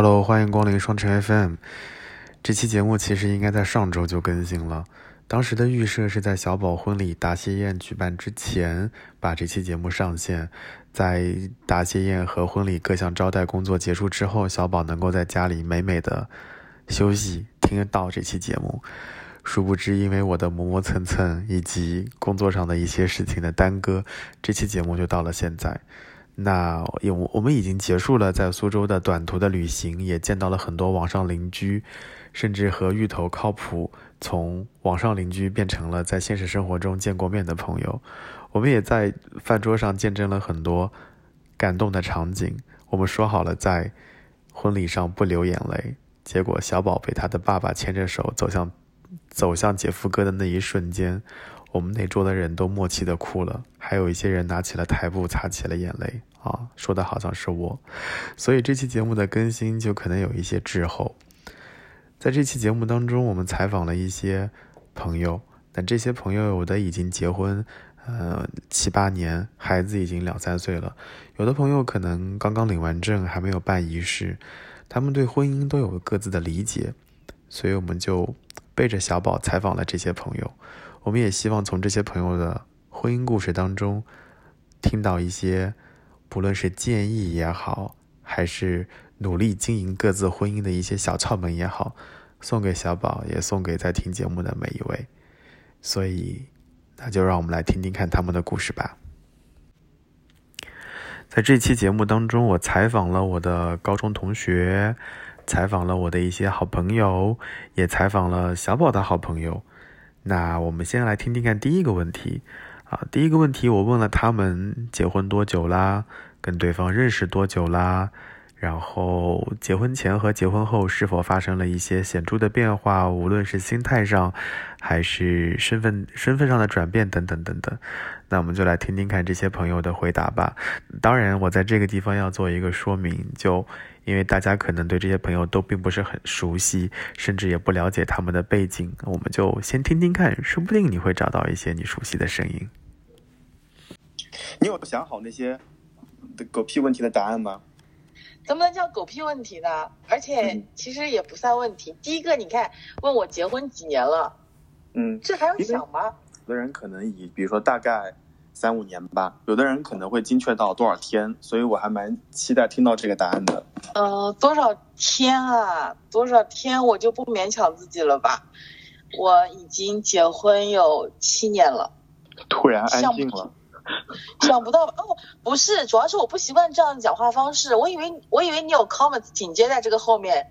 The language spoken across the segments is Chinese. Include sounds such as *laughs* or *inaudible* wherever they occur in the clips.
Hello，欢迎光临双城 FM。这期节目其实应该在上周就更新了，当时的预设是在小宝婚礼答谢宴举办之前把这期节目上线，在答谢宴和婚礼各项招待工作结束之后，小宝能够在家里美美的休息，听得到这期节目。殊不知，因为我的磨磨蹭蹭以及工作上的一些事情的耽搁，这期节目就到了现在。那有我们已经结束了在苏州的短途的旅行，也见到了很多网上邻居，甚至和芋头靠谱从网上邻居变成了在现实生活中见过面的朋友。我们也在饭桌上见证了很多感动的场景。我们说好了在婚礼上不流眼泪，结果小宝被他的爸爸牵着手走向。走向姐夫哥的那一瞬间，我们那桌的人都默契的哭了，还有一些人拿起了台布擦起了眼泪啊，说的好像是我，所以这期节目的更新就可能有一些滞后。在这期节目当中，我们采访了一些朋友，但这些朋友有的已经结婚，呃七八年，孩子已经两三岁了，有的朋友可能刚刚领完证，还没有办仪式，他们对婚姻都有各自的理解，所以我们就。背着小宝采访了这些朋友，我们也希望从这些朋友的婚姻故事当中，听到一些，不论是建议也好，还是努力经营各自婚姻的一些小窍门也好，送给小宝，也送给在听节目的每一位。所以，那就让我们来听听看他们的故事吧。在这期节目当中，我采访了我的高中同学。采访了我的一些好朋友，也采访了小宝的好朋友。那我们先来听听看第一个问题。啊，第一个问题我问了他们结婚多久啦，跟对方认识多久啦，然后结婚前和结婚后是否发生了一些显著的变化，无论是心态上，还是身份身份上的转变等等等等。那我们就来听听看这些朋友的回答吧。当然，我在这个地方要做一个说明，就。因为大家可能对这些朋友都并不是很熟悉，甚至也不了解他们的背景，我们就先听听看，说不定你会找到一些你熟悉的声音。你有想好那些狗屁问题的答案吗？怎么能叫狗屁问题呢？而且其实也不算问题。第一个，你看问我结婚几年了，嗯，这还用想吗？有的人可能以，比如说大概。三五年吧，有的人可能会精确到多少天，所以我还蛮期待听到这个答案的。呃，多少天啊？多少天我就不勉强自己了吧？我已经结婚有七年了。突然安静了。*laughs* 想不到哦，不是，主要是我不习惯这样的讲话方式。我以为我以为你有 comments 紧接在这个后面。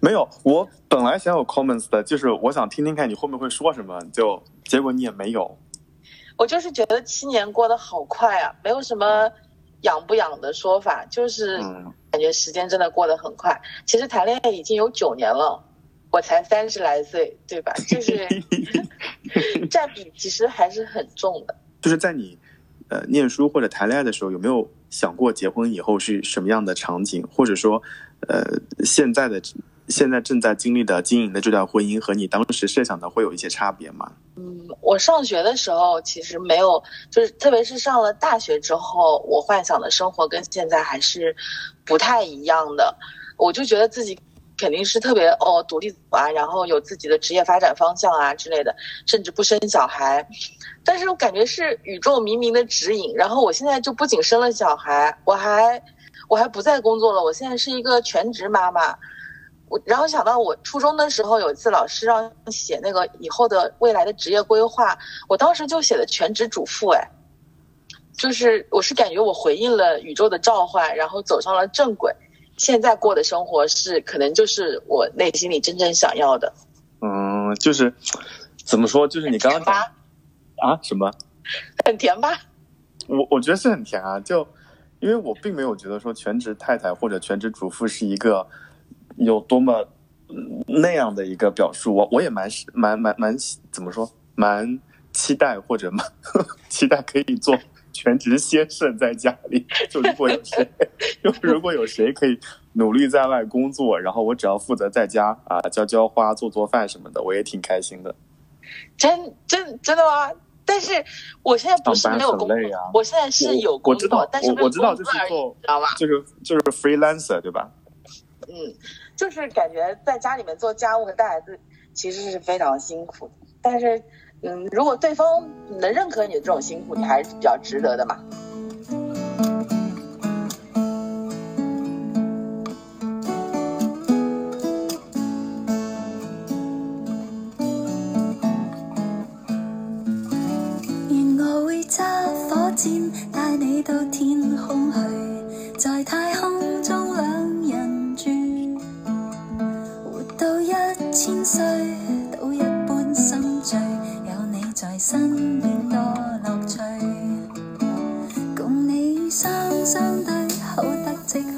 没有，我本来想有 comments 的，就是我想听听看你后面会说什么，就结果你也没有。我就是觉得七年过得好快啊，没有什么养不养的说法，就是感觉时间真的过得很快。其实谈恋爱已经有九年了，我才三十来岁，对吧？就是 *laughs* 占比其实还是很重的。就是在你呃念书或者谈恋爱的时候，有没有想过结婚以后是什么样的场景，或者说呃现在的？现在正在经历的经营的这段婚姻和你当时设想的会有一些差别吗？嗯，我上学的时候其实没有，就是特别是上了大学之后，我幻想的生活跟现在还是不太一样的。我就觉得自己肯定是特别哦独立啊，然后有自己的职业发展方向啊之类的，甚至不生小孩。但是我感觉是宇宙冥冥的指引。然后我现在就不仅生了小孩，我还我还不再工作了，我现在是一个全职妈妈。我然后想到我初中的时候有一次老师让写那个以后的未来的职业规划，我当时就写的全职主妇，哎，就是我是感觉我回应了宇宙的召唤，然后走上了正轨，现在过的生活是可能就是我内心里真正想要的。嗯，就是怎么说，就是你刚刚讲啊什么？很甜吧？我我觉得是很甜啊，就因为我并没有觉得说全职太太或者全职主妇是一个。有多么那样的一个表述，我我也蛮蛮蛮蛮怎么说，蛮期待或者蛮 *laughs* 期待可以做全职先生在家里。就如果有谁，就如果有谁可以努力在外工作，然后我只要负责在家啊浇浇花、做做饭什么的，我也挺开心的。真真真的吗？但是我现在不是没有工作，我现在是有工作，但是我知道就是做，知道吧？就是就是 freelancer 对吧？嗯，就是感觉在家里面做家务和带孩子其实是非常辛苦的，但是，嗯，如果对方能认可你的这种辛苦，你还是比较值得的嘛。愿我会揸火箭带你到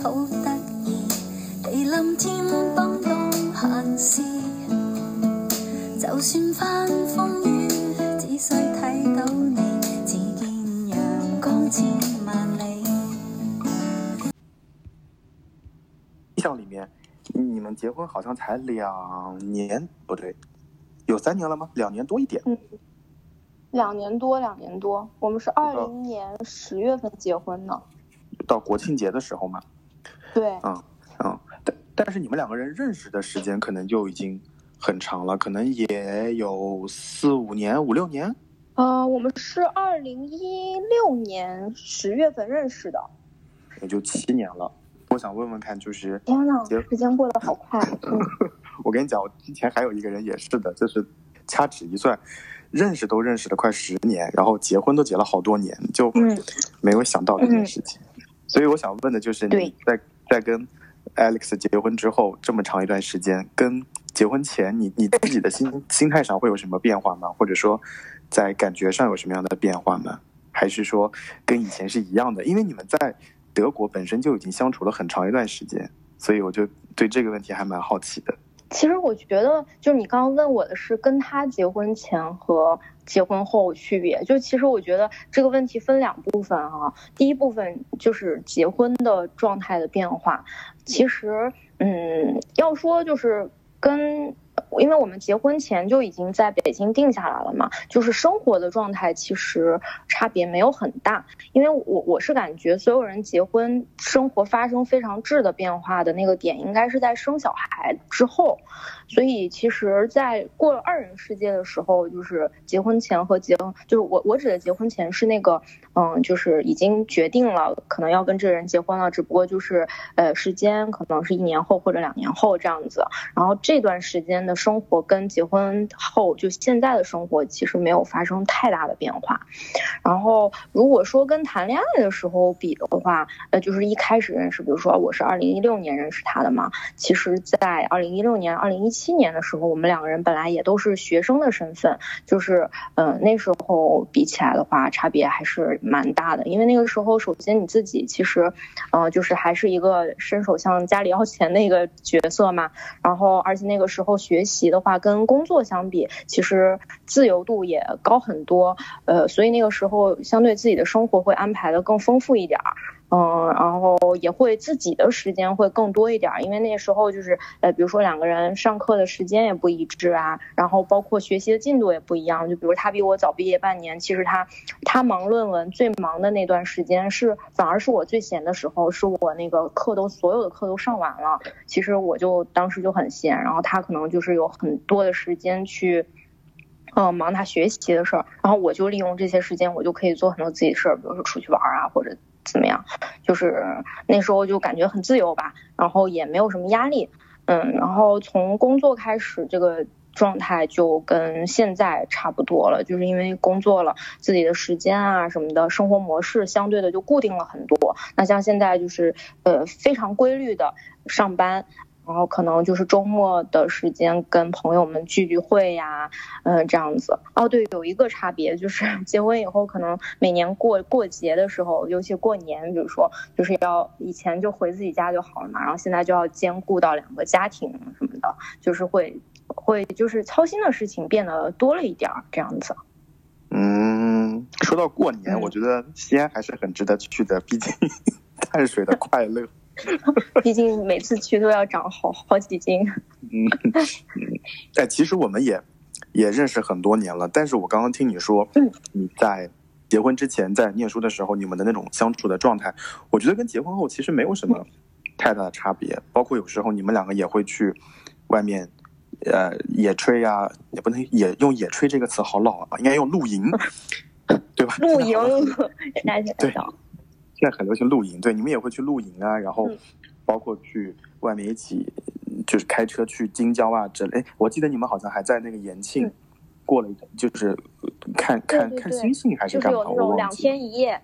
好得意，地冧天崩當閒事。就算翻風雨，只需睇到你，只見陽光千萬里。印象里面，你们结婚好像才两年，不对，有三年了吗？两年多一点。嗯，两年多，两年多，我们是二零年十月份结婚的。到国庆节的时候嘛。对，嗯 *laughs* 嗯，但但是你们两个人认识的时间可能就已经很长了，可能也有四五年、五六年。呃，我们是二零一六年十月份认识的。也就七年了。我想问问看，就是天呐，时间过得好快。嗯，*laughs* 我跟你讲，我之前还有一个人也是的，就是掐指一算，认识都认识了快十年，然后结婚都结了好多年，就嗯没有想到这件事情。所以我想问的就是，你在在跟 Alex 结婚之后这么长一段时间，跟结婚前你你自己的心心态上会有什么变化吗？或者说，在感觉上有什么样的变化吗？还是说跟以前是一样的？因为你们在德国本身就已经相处了很长一段时间，所以我就对这个问题还蛮好奇的。其实我觉得，就是你刚刚问我的是跟他结婚前和结婚后区别。就其实我觉得这个问题分两部分啊。第一部分就是结婚的状态的变化。其实，嗯，要说就是跟。因为我们结婚前就已经在北京定下来了嘛，就是生活的状态其实差别没有很大。因为我我是感觉所有人结婚生活发生非常质的变化的那个点，应该是在生小孩之后。所以其实，在过了二人世界的时候，就是结婚前和结婚，就是我我指的结婚前是那个，嗯，就是已经决定了可能要跟这个人结婚了，只不过就是呃时间可能是一年后或者两年后这样子。然后这段时间的生活跟结婚后就现在的生活其实没有发生太大的变化。然后如果说跟谈恋爱的时候比的话，呃，就是一开始认识，比如说我是二零一六年认识他的嘛，其实在二零一六年、二零一七七年的时候，我们两个人本来也都是学生的身份，就是嗯、那时候比起来的话，差别还是蛮大的。因为那个时候，首先你自己其实，呃，就是还是一个伸手向家里要钱的一个角色嘛。然后，而且那个时候学习的话，跟工作相比，其实自由度也高很多。呃，所以那个时候相对自己的生活会安排的更丰富一点儿。嗯，然后也会自己的时间会更多一点，因为那时候就是呃，比如说两个人上课的时间也不一致啊，然后包括学习的进度也不一样。就比如他比我早毕业半年，其实他他忙论文最忙的那段时间是反而是我最闲的时候，是我那个课都所有的课都上完了，其实我就当时就很闲，然后他可能就是有很多的时间去。嗯，忙他学习的事儿，然后我就利用这些时间，我就可以做很多自己的事儿，比如说出去玩啊，或者怎么样，就是那时候就感觉很自由吧，然后也没有什么压力，嗯，然后从工作开始，这个状态就跟现在差不多了，就是因为工作了，自己的时间啊什么的，生活模式相对的就固定了很多。那像现在就是呃非常规律的上班。然后可能就是周末的时间跟朋友们聚聚会呀，嗯、呃，这样子。哦，对，有一个差别就是 *laughs* 结婚以后，可能每年过过节的时候，尤其过年，比如说就是要以前就回自己家就好了嘛，然后现在就要兼顾到两个家庭什么的，就是会会就是操心的事情变得多了一点儿，这样子。嗯，说到过年，嗯我觉得西安还是很值得去的，毕竟 *laughs* 碳水的快乐。*laughs* 毕竟每次去都要长好好几斤。嗯，嗯，哎，其实我们也也认识很多年了，但是我刚刚听你说，嗯，你在结婚之前在念书的时候，你们的那种相处的状态，我觉得跟结婚后其实没有什么太大的差别。包括有时候你们两个也会去外面，呃，野炊呀、也不能野用野炊这个词好老啊，应该用露营，*laughs* 对吧？露营人家现在对叫现在很流行露营，对，你们也会去露营啊，然后嗯包括去外面一起，就是开车去京郊啊之类。哎，我记得你们好像还在那个延庆嗯过了一，就是看看看星星还是就是干嘛，有那种两。天一夜。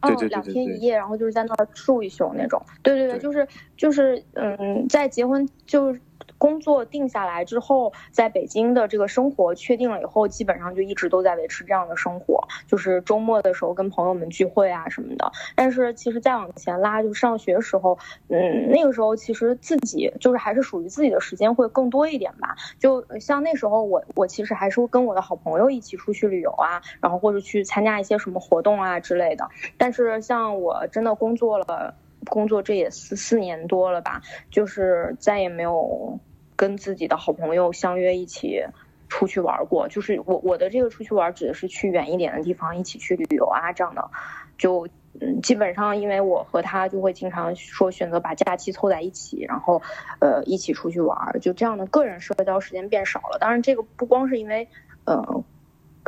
嗯，对对对两天一夜，然后就是在那儿住一宿那种。对对对，对就是就是，嗯，在结婚就是工作定下来之后，在北京的这个生活确定了以后，基本上就一直都在维持这样的生活，就是周末的时候跟朋友们聚会啊什么的。但是其实再往前拉，就上学时候，嗯，那个时候其实自己就是还是属于自己的时间会更多一点吧。就像那时候我我其实还是会跟我的好朋友一起出去旅游啊，然后或者去参加一些什么活动啊之类的。但是像我真的工作了，工作这也四四年多了吧，就是再也没有跟自己的好朋友相约一起出去玩过。就是我我的这个出去玩指的是去远一点的地方，一起去旅游啊这样的。就嗯，基本上因为我和他就会经常说选择把假期凑在一起，然后呃一起出去玩，就这样的个人社交时间变少了。当然，这个不光是因为呃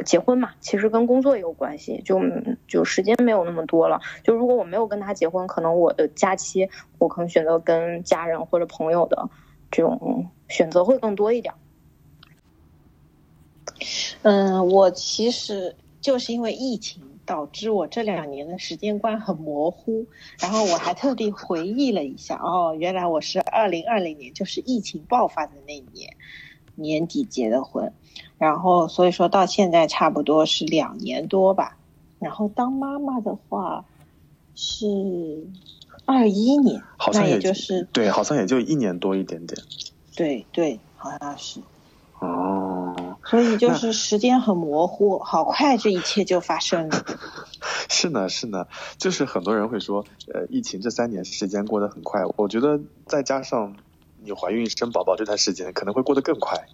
结婚嘛，其实跟工作也有关系，就就时间没有那么多了。就如果我没有跟他结婚，可能我的假期我可能选择跟家人或者朋友的这种选择会更多一点。嗯，我其实就是因为疫情导致我这两年的时间观很模糊，然后我还特地回忆了一下，哦，原来我是二零二零年，就是疫情爆发的那一年年底结的婚，然后所以说到现在差不多是两年多吧，然后当妈妈的话是二一年，那好像也也就是对，好像也就一年多一点点。对对，好像是。哦，所以就是时间很模糊，好快这一切就发生了。*laughs* 是呢，是呢，就是很多人会说，呃，疫情这三年时间过得很快，我觉得再加上你怀孕生宝宝这段时间，可能会过得更快。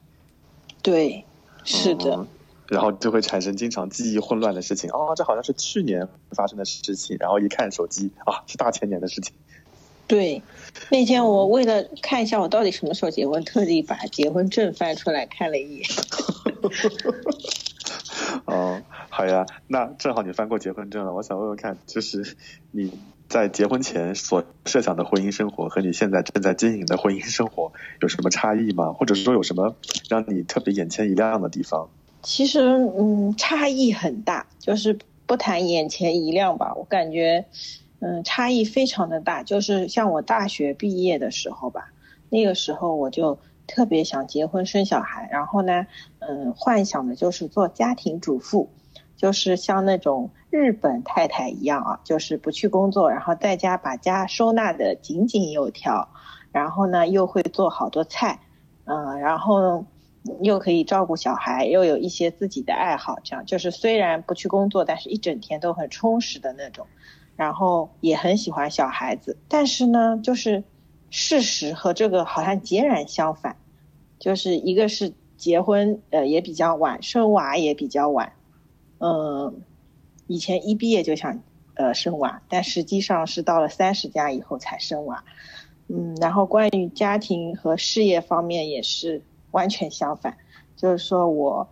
对，是的，嗯然后就会产生经常记忆混乱的事情。哦，这好像是去年发生的事情，然后一看手机，啊，是大前年的事情。对。那天我为了看一下我到底什么时候结婚，特地把结婚证翻出来看了一眼。*laughs* 哦，好呀，那正好你翻过结婚证了，我想问问看，就是你在结婚前所设想的婚姻生活和你现在正在经营的婚姻生活有什么差异吗？或者说有什么让你特别眼前一亮的地方？其实，嗯，差异很大，就是不谈眼前一亮吧，我感觉，嗯，差异非常的大。就是像我大学毕业的时候吧，那个时候我就特别想结婚生小孩，然后呢，嗯，幻想的就是做家庭主妇，就是像那种日本太太一样啊，就是不去工作，然后在家把家收纳的井井有条，然后呢又会做好多菜，嗯，然后。又可以照顾小孩，又有一些自己的爱好，这样就是虽然不去工作，但是一整天都很充实的那种。然后也很喜欢小孩子，但是呢，就是事实和这个好像截然相反，就是一个是结婚呃也比较晚，生娃也比较晚，嗯，以前一毕业就想呃生娃，但实际上是到了三十加以后才生娃，嗯，然后关于家庭和事业方面也是。完全相反，就是说我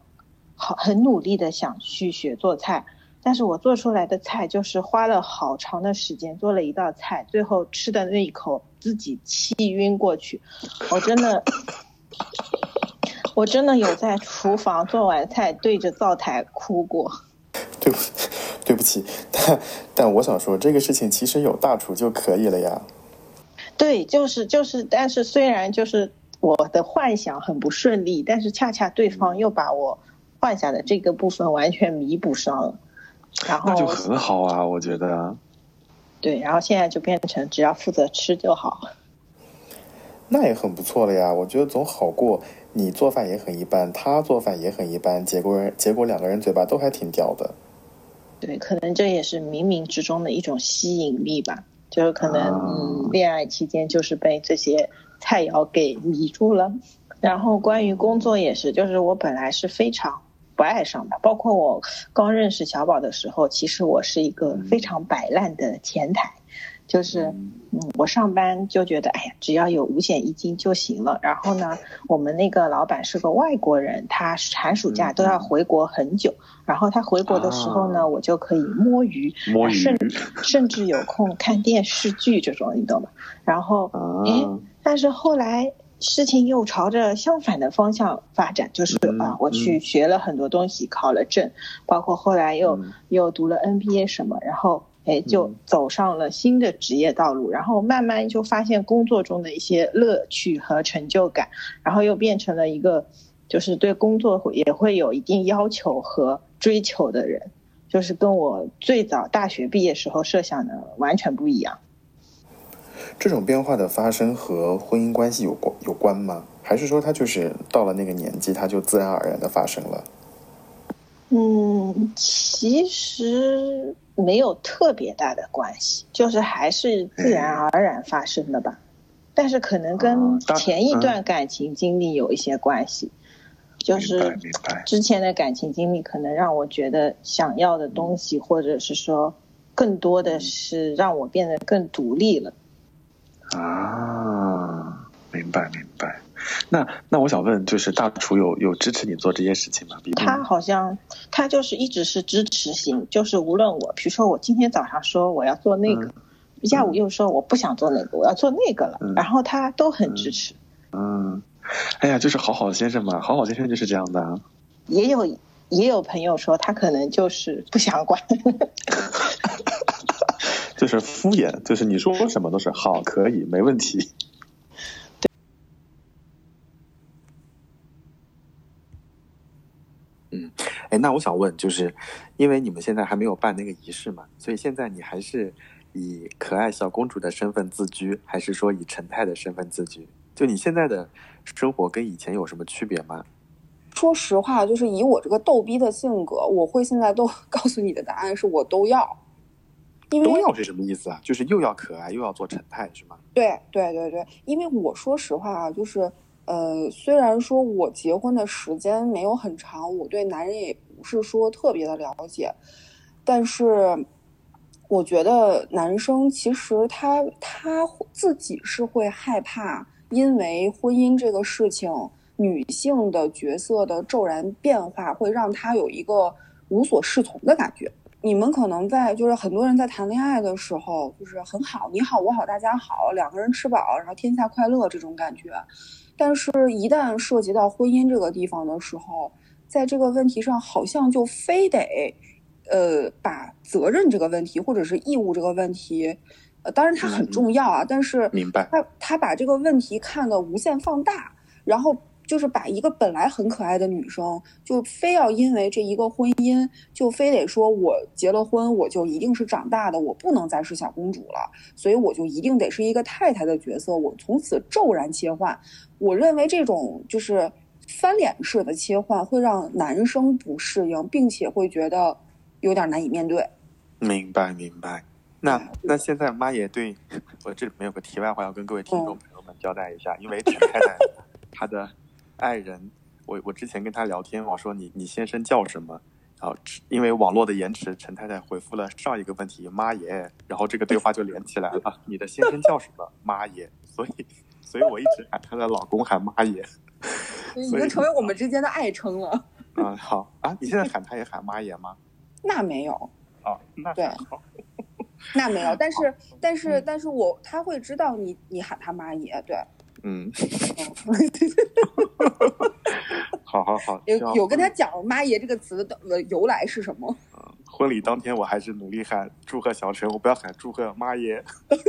好很努力的想去学做菜，但是我做出来的菜就是花了好长的时间做了一道菜，最后吃的那一口自己气晕过去，我真的，我真的有在厨房做完菜对着灶台哭过。对不，对不起，但但我想说，这个事情其实有大厨就可以了呀。对，就是就是，但是虽然就是。我的幻想很不顺利，但是恰恰对方又把我幻想的这个部分完全弥补上了，然后那就很好啊，我觉得。对，然后现在就变成只要负责吃就好。那也很不错了呀，我觉得总好过你做饭也很一般，他做饭也很一般，结果人结果两个人嘴巴都还挺刁的。对，可能这也是冥冥之中的一种吸引力吧，就是可能、啊、嗯，恋爱期间就是被这些。菜肴给迷住了，然后关于工作也是，就是我本来是非常不爱上的，包括我刚认识小宝的时候，其实我是一个非常摆烂的前台，就是，嗯，我上班就觉得，哎呀，只要有五险一金就行了。然后呢，我们那个老板是个外国人，他寒暑假都要回国很久。然后他回国的时候呢，我就可以摸鱼，摸鱼。甚甚至有空看电视剧这种，你懂吗？然后，哎，但是后来事情又朝着相反的方向发展，就是嗯啊，我去学了很多东西，考了证，包括后来又、嗯。又读了 NBA 什么，然后哎就嗯。走上了新的职业道路，然后慢慢就发现工作中的一些乐趣和成就感，然后又变成了一个就是对工作会也会有一定要求和追求的人，就是跟我最早大学毕业时候设想的完全不一样。这种变化的发生和婚姻关系有关有关吗？还是说他就是到了那个年纪，他就自然而然的发生了？嗯，其实没有特别大的关系，就是还是自然而然发生的吧。但是可能跟前一段感情经历有一些关系，就是之前的感情经历可能让我觉得想要的东西，或者是说更多的是让我变得更独立了。啊，明白明白。那那我想问，就是大厨有有支持你做这些事情吗？他好像他就是一直是支持型，就是无论我，比如说我今天早上说我要做那个，下午又说我不想做那个，我要做那个了，嗯然后他都很支持。嗯，哎呀，就是好好先生嘛，好好先生就是这样的啊。也有也有朋友说他可能就是不想管，*laughs* 就是敷衍，就是你说什么都是好，可以，没问题。嗯，哎，那我想问，就是因为你们现在还没有办那个仪式嘛，所以现在你还是以可爱小公主的身份自居，还是说以陈太的身份自居？就你现在的生活跟以前有什么区别吗？说实话，就是以我这个逗逼的性格，我会现在都 *laughs* 告诉你的答案是我都要，因为都要是什么意思啊？就是又要可爱又要做陈太是吗？对对对对，因为我说实话啊，就是呃，虽然说我结婚的时间没有很长，我对男人也不是说特别的了解，但是我觉得男生其实他他自己是会害怕，因为婚姻这个事情，女性的角色的骤然变化会让他有一个无所适从的感觉。你们可能在就是很多人在谈恋爱的时候，就是很好，你好我好大家好，两个人吃饱，然后天下快乐这种感觉。但是，一旦涉及到婚姻这个地方的时候，在这个问题上，好像就非得，呃，把责任这个问题或者是义务这个问题，呃，当然它很重要啊，但是明白他他把这个问题看得无限放大，然后就是把一个本来很可爱的女生，就非要因为这一个婚姻，就非得说我结了婚，我就一定是长大的，我不能再是小公主了，所以我就一定得是一个太太的角色，我从此骤然切换。我认为这种就是翻脸式的切换会让男生不适应，并且会觉得有点难以面对。明白明白。那那现在妈也对 *laughs* 我这里面有个题外话要跟各位听众朋友们交代一下，因为陈太太 *laughs* 她的爱人，我我之前跟他聊天，我说你你先生叫什么？然后因为网络的延迟，陈太太回复了上一个问题妈耶，然后这个对话就连起来了。你的先生叫什么？妈耶。所以所以我一直喊她的老公喊妈耶。*laughs* 已经成为我们之间的爱称了。嗯、好啊，你现在喊他也喊妈耶吗？那没有，啊，那对好那没有，*laughs* 但是但是但是我他会知道你你喊他妈爷，对，嗯，嗯 *laughs* 好好好，有有跟他讲妈爷这个词的呃由来是什么。*laughs* 婚礼当天，我还是努力喊祝贺小陈，我不要喊祝贺妈耶。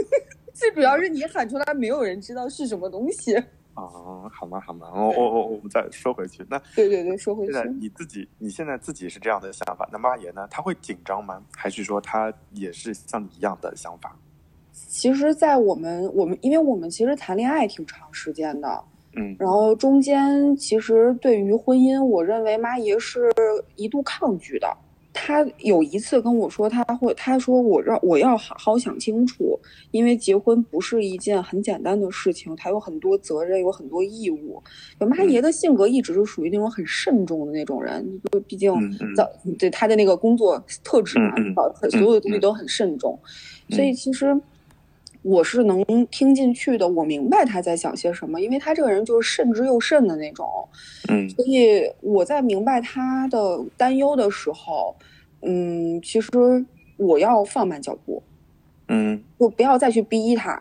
*laughs* 最主要是你喊出来，没有人知道是什么东西。啊，好吗？好吗？我我我我们再说回去。那对对对，说回去现，在你自己，你现在自己是这样的想法，那妈爷呢？他会紧张吗？还是说他也是像你一样的想法？其实，在我们我们，因为我们其实谈恋爱挺长时间的，嗯。然后中间其实对于婚姻，我认为妈爷是一度抗拒的。他有一次跟我说，他会他说我让我要好好想清楚，因为结婚不是一件很简单的事情，他有很多责任，有很多义务。妈爷的性格一直是属于那种很慎重的那种人，就毕竟早对他的那个工作特质嘛所有的东西都很慎重，嗯所以其实我是能听进去的，我明白他在想些什么，因为他这个人就是慎之又慎的那种，嗯。所以我在明白他的担忧的时候，嗯，其实我要放慢脚步，嗯。就不要再去逼他。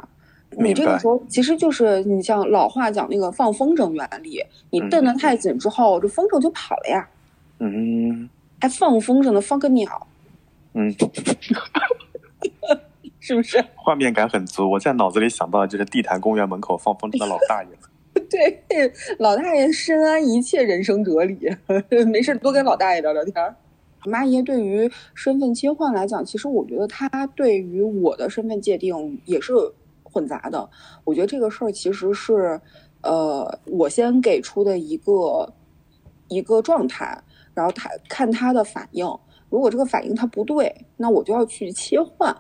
你这个时候其实就是你像老话讲那个放风筝原理，你嗯蹬得太紧之后，这风筝就跑了呀，嗯。还放风筝呢，放个鸟，嗯，*laughs* 是不是？画面感很足。我在脑子里想到的就是地坛公园门口放风筝的老大爷。*laughs* 对，老大爷深谙一切人生哲理，*laughs* 没事多跟老大爷聊聊天儿。妈爷对于身份切换来讲，其实我觉得他对于我的身份界定也是混杂的。我觉得这个事儿其实是，呃，我先给出的一个一个状态，然后他看他的反应。如果这个反应他不对，那我就要去切换，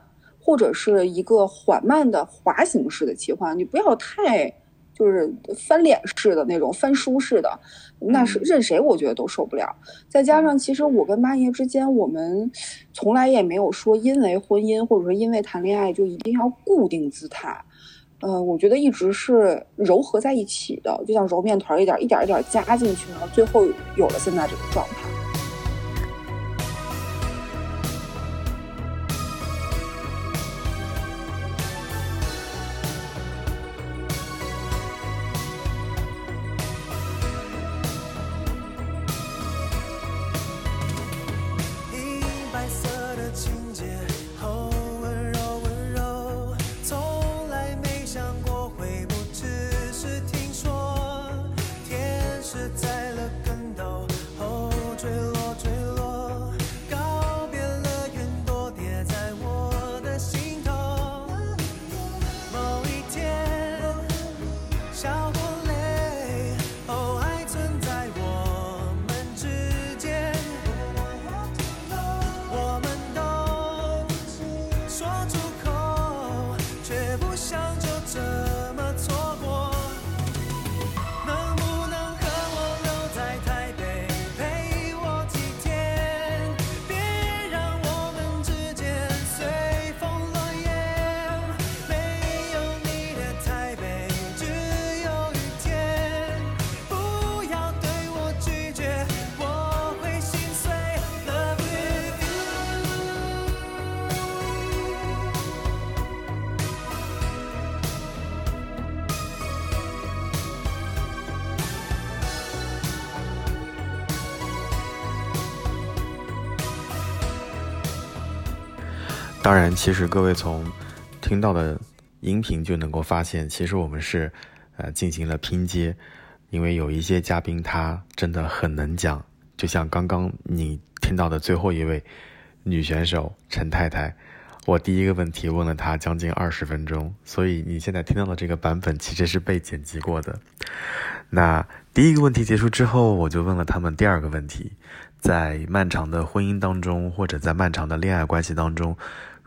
或者是一个缓慢的滑行式的切换。你不要太就是翻脸式的那种翻书式的，那是任谁我觉得都受不了。再加上其实我跟妈爷之间，我们从来也没有说因为婚姻或者说因为谈恋爱就一定要固定姿态。呃，我觉得一直是糅合在一起的，就像揉面团儿一点一点一点加进去然后，最后有了现在这个状态。然，其实各位从听到的音频就能够发现，其实我们是呃进行了拼接，因为有一些嘉宾他真的很能讲，就像刚刚你听到的最后一位女选手陈太太，我第一个问题问了她将近二十分钟，所以你现在听到的这个版本其实是被剪辑过的。那第一个问题结束之后，我就问了他们第二个问题：在漫长的婚姻当中，或者在漫长的恋爱关系当中，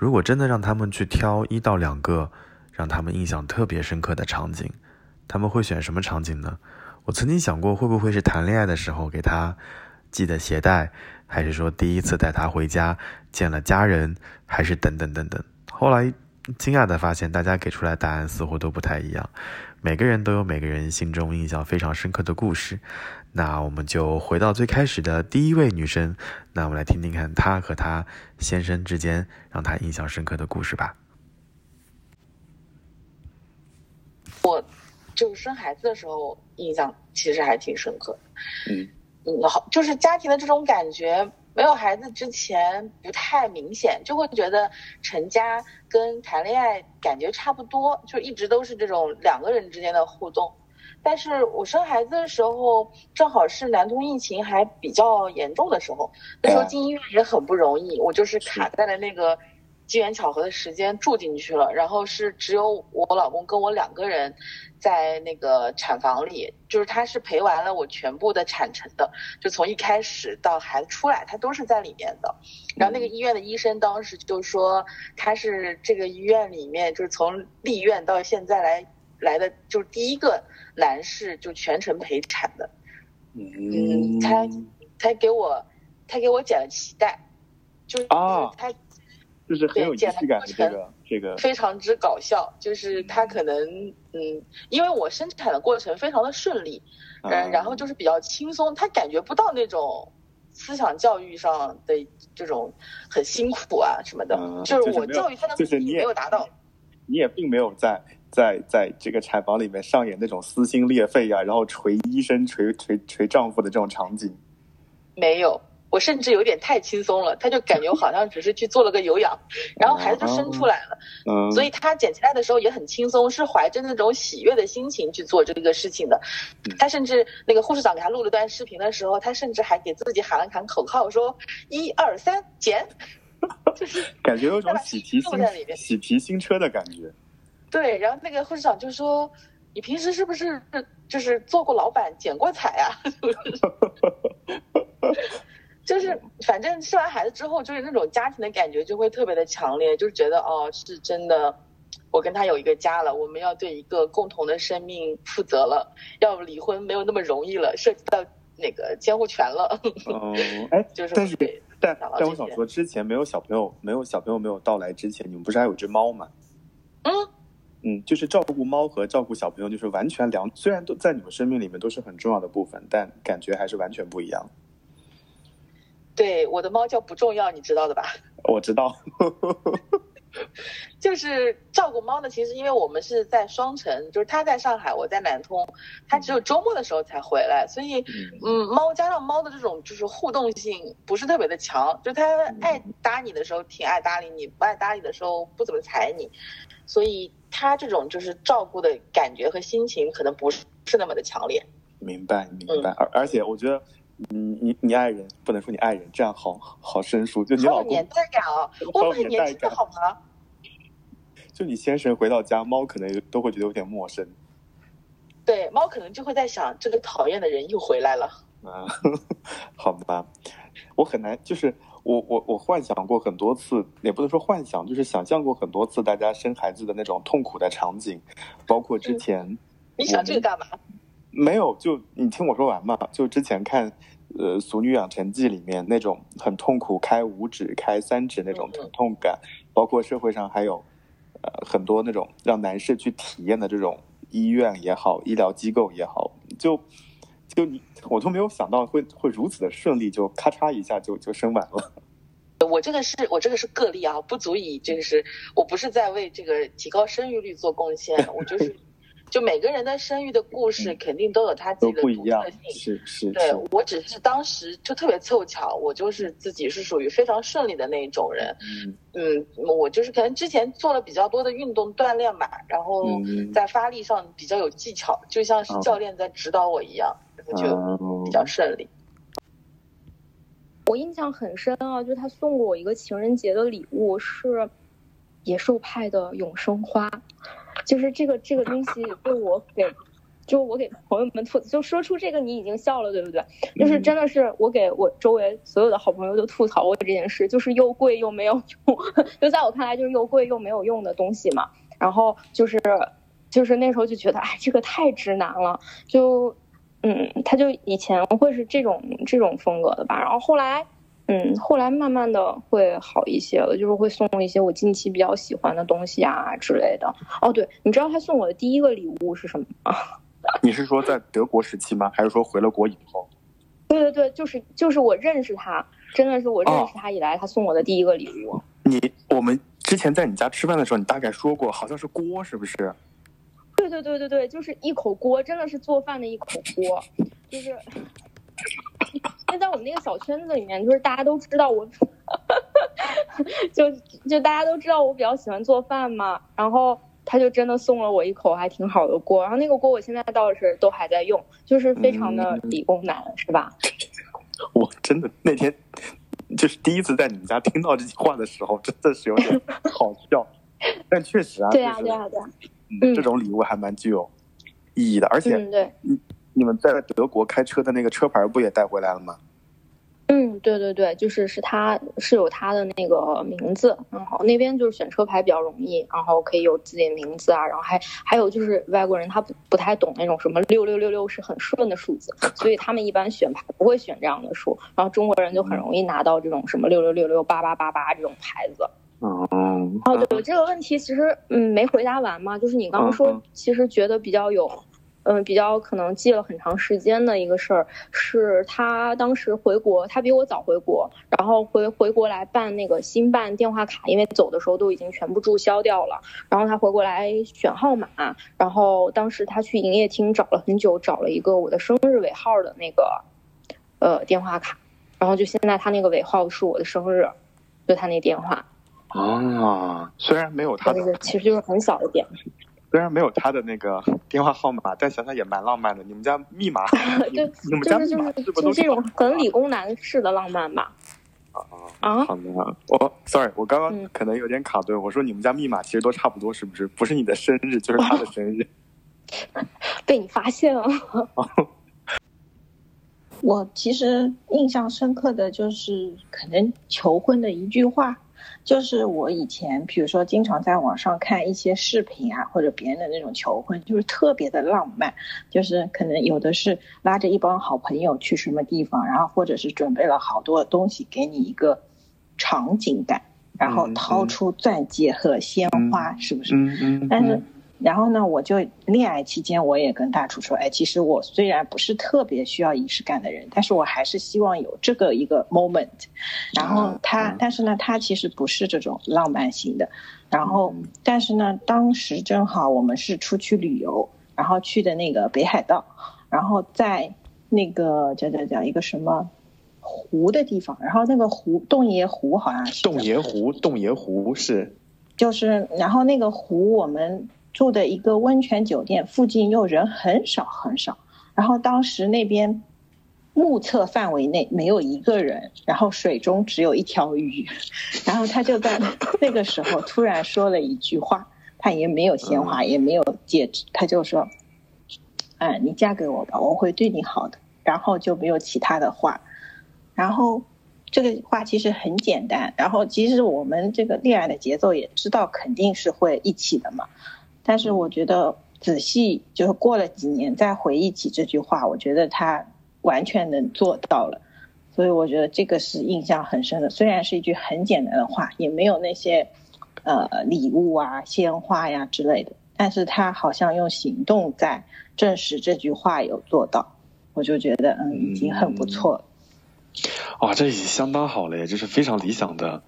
如果真的让他们去挑一到两个让他们印象特别深刻的场景，他们会选什么场景呢？我曾经想过，会不会是谈恋爱的时候给他系的鞋带，还是说第一次带他回家见了家人，还是等等等等。后来惊讶的发现，大家给出来答案似乎都不太一样。每个人都有每个人心中印象非常深刻的故事。那我们就回到最开始的第一位女生，那我们来听听看她和她先生之间让她印象深刻的故事吧。我就生孩子的时候，印象其实还挺深刻的。嗯嗯，好，就是家庭的这种感觉，没有孩子之前不太明显，就会觉得成家跟谈恋爱感觉差不多，就一直都是这种两个人之间的互动。但是我生孩子的时候，正好是南通疫情还比较严重的时候，那时候哦进医院也很不容易，我就是卡在了那个机缘巧合的时间住进去了，然后是只有我老公跟我两个人在那个产房里，就是他是陪完了我全部的产程的，就从一开始到孩子出来，他都是在里面的。然后那个医院的医生当时就说，他是这个医院里面就是从立院到现在来来的，就是第一个男士就全程陪产的。嗯，他他给我他给我剪了脐带，就是啊他就是很有仪式感的这个这这个非常之搞笑，就是他可能嗯，因为我生产的过程非常的顺利，嗯然然后就是比较轻松，他感觉不到那种思想教育上的这种很辛苦啊什么的，嗯就是我教育他的目的就是你也没有达到。你也并没有在在在这个产房里面上演那种撕心裂肺呀、然后捶医生、捶捶捶丈夫的这种场景。没有，我甚至有点太轻松了，他就感觉我好像只是去做了个有氧，然后孩子就生出来了，嗯，所以他捡起来的时候也很轻松，是怀着那种喜悦的心情去做这个事情的。嗯他甚至那个护士长给他录了段视频的时候，他甚至还给自己喊了喊口号，说一二三捡，*laughs* 就是感觉有种喜提新喜提新车的感觉。对。然后那个护士长就说：“你平时是不是就是做过老板、捡过彩啊？” *laughs* 就是反正生完孩子之后，就是那种家庭的感觉就会特别的强烈，就是觉得哦，是真的，我跟他有一个家了，我们要对一个共同的生命负责了，要离婚没有那么容易了，涉及到那个监护权了。哦，*laughs* 哎，就是但是但但我想说，之前没有小朋友，没有小朋友没有到来之前，你们不是还有只猫吗？嗯嗯，就是照顾猫和照顾小朋友，就是完全两，虽然都在你们生命里面都是很重要的部分，但感觉还是完全不一样。对，我的猫叫不重要，你知道的吧？*laughs* 我知道，*laughs* 就是照顾猫呢，其实因为我们是在双城，就是它在上海，我在南通，它只有周末的时候才回来，所以嗯，猫加上猫的这种就是互动性不是特别的强，就它爱搭你的时候挺爱搭理你，不爱搭理的时候不怎么睬你，所以它这种就是照顾的感觉和心情可能不是是那么的强烈。明白明白。而而且我觉得，你你你爱人不能说你爱人，这样好好生疏。就你老公年，代感哦，我们很年轻的好吗？就你先生回到家，猫可能都会觉得有点陌生。对，猫可能就会在想，这个讨厌的人又回来了。啊，*laughs* 好吧，我很难，就是我我我幻想过很多次，也不能说幻想，就是想象过很多次大家生孩子的那种痛苦的场景，包括之前、你想这个干嘛？没有，就你听我说完嘛，就之前看。呃，《俗女养成记》里面那种很痛苦，开五指、开三指那种疼痛感，包括社会上还有呃很多那种让男士去体验的这种医院也好，医疗机构也好，就就你我都没有想到会会如此的顺利，就咔嚓一下就就生完了。*laughs* 我这个是我这个是个例啊，不足以这个是我不是在为这个提高生育率做贡献，我就是就每个人的生育的故事肯定都有他自己的不一样独特性。，是是对是，我只是当时就特别凑巧，我就是自己是属于非常顺利的那一种人。嗯嗯，我就是可能之前做了比较多的运动锻炼吧，然后嗯在发力上比较有技巧，就像是教练在指导我一样，然后就嗯比较顺利。我印象很深啊，就他送过我一个情人节的礼物是野兽派的永生花，就是这个这个东西被我给，就我给朋友们吐，就说出这个你已经笑了，对不对？就是真的是我给我周围所有的好朋友都吐槽过这件事，就是又贵又没有用，就在我看来就是又贵又没有用的东西嘛。然后就是就是那时候就觉得，哎，这个太直男了，就嗯，他就以前会是这种这种风格的吧，然后后来，嗯，后来慢慢的会好一些了，就是会送一些我近期比较喜欢的东西啊之类的。哦，对，你知道他送我的第一个礼物是什么吗？*laughs* 你是说在德国时期吗？还是说回了国以后？对对对，就是就是我认识他，真的是我认识他以来他送我的第一个礼物。你我们之前在你家吃饭的时候，你大概说过，好像是锅，是不是？对对对对对，就是一口锅，真的是做饭的一口锅，就是。因为在我们那个小圈子里面，就是大家都知道我，*laughs* 就就大家都知道我比较喜欢做饭嘛，然后他就真的送了我一口还挺好的锅，然后那个锅我现在倒是都还在用，就是非常的理工男，是吧？*laughs* 我真的那天就是第一次在你们家听到这句话的时候，真的是有点 *laughs* 好笑。但确实啊，对啊，对啊，对啊，嗯，这种礼物还蛮具有意义的。而且嗯，对，你们在德国开车的那个车牌不也带回来了吗？嗯，对对对，就是是他是有他的那个名字，然后那边就是选车牌比较容易，然后可以有自己的名字啊，然后还还有就是外国人他不不太懂那种什么六六六六是很顺的数字，*laughs* 所以他们一般选牌不会选这样的数，然后中国人就很容易拿到这种什么六六六六八八八八这种牌子。嗯，嗯，哦，对，这个问题其实嗯没回答完嘛，就是你刚刚说其实觉得比较有，嗯、比较可能记了很长时间的一个事儿，是他当时回国，他比我早回国，然后回回国来办那个新办电话卡，因为走的时候都已经全部注销掉了，然后他回国来选号码，然后当时他去营业厅找了很久，找了一个我的生日尾号的那个呃电话卡，然后就现在他那个尾号是我的生日，就他那电话。啊，虽然没有他的这个其实就是很小的点，虽然没有他的那个电话号码，但想想也蛮浪漫的。你们家密码，*laughs* 你就你们家密就是就是码是不是都是这种很理工男式的浪漫吧？啊，好的，我 sorry，我刚刚嗯可能有点卡顿。我说你们家密码其实都差不多，是不是？不是你的生日，就是他的生日。*laughs* 被你发现了，我其实印象深刻的就是可能求婚的一句话，就是我以前比如说经常在网上看一些视频啊，或者别人的那种求婚，就是特别的浪漫，就是可能有的是拉着一帮好朋友去什么地方，然后或者是准备了好多东西给你一个场景感，然后嗯掏嗯。出钻戒和鲜花，是不是？嗯嗯但是，然后呢，我就恋爱期间，我也跟大厨说，哎，其实我虽然不是特别需要仪式感的人，但是我还是希望有这个一个 moment。然后他，嗯但是呢，他其实不是这种浪漫型的。然后嗯，但是呢，当时正好我们是出去旅游，然后去的那个北海道，然后在那个叫叫叫一个什么湖的地方，然后那个湖洞爷湖好像是洞爷湖，洞爷湖是就是，然后那个湖我们住的一个温泉酒店附近又人很少很少，然后当时那边目测范围内没有一个人，然后水中只有一条鱼，*laughs* 然后他就在那个时候突然说了一句话，他也没有鲜花，也没有戒指，他就说：“嗯，你嫁给我吧，我会对你好的。”然后就没有其他的话，然后这个话其实很简单，然后其实我们这个恋爱的节奏也知道肯定是会一起的嘛，但是我觉得仔细就是过了几年再回忆起这句话，我觉得他完全能做到了，所以我觉得这个是印象很深的。虽然是一句很简单的话，也没有那些呃礼物啊、鲜花呀之类的，但是他好像用行动在证实这句话有做到，我就觉得嗯已经很不错了。哇，这已经相当好了耶，这是非常理想的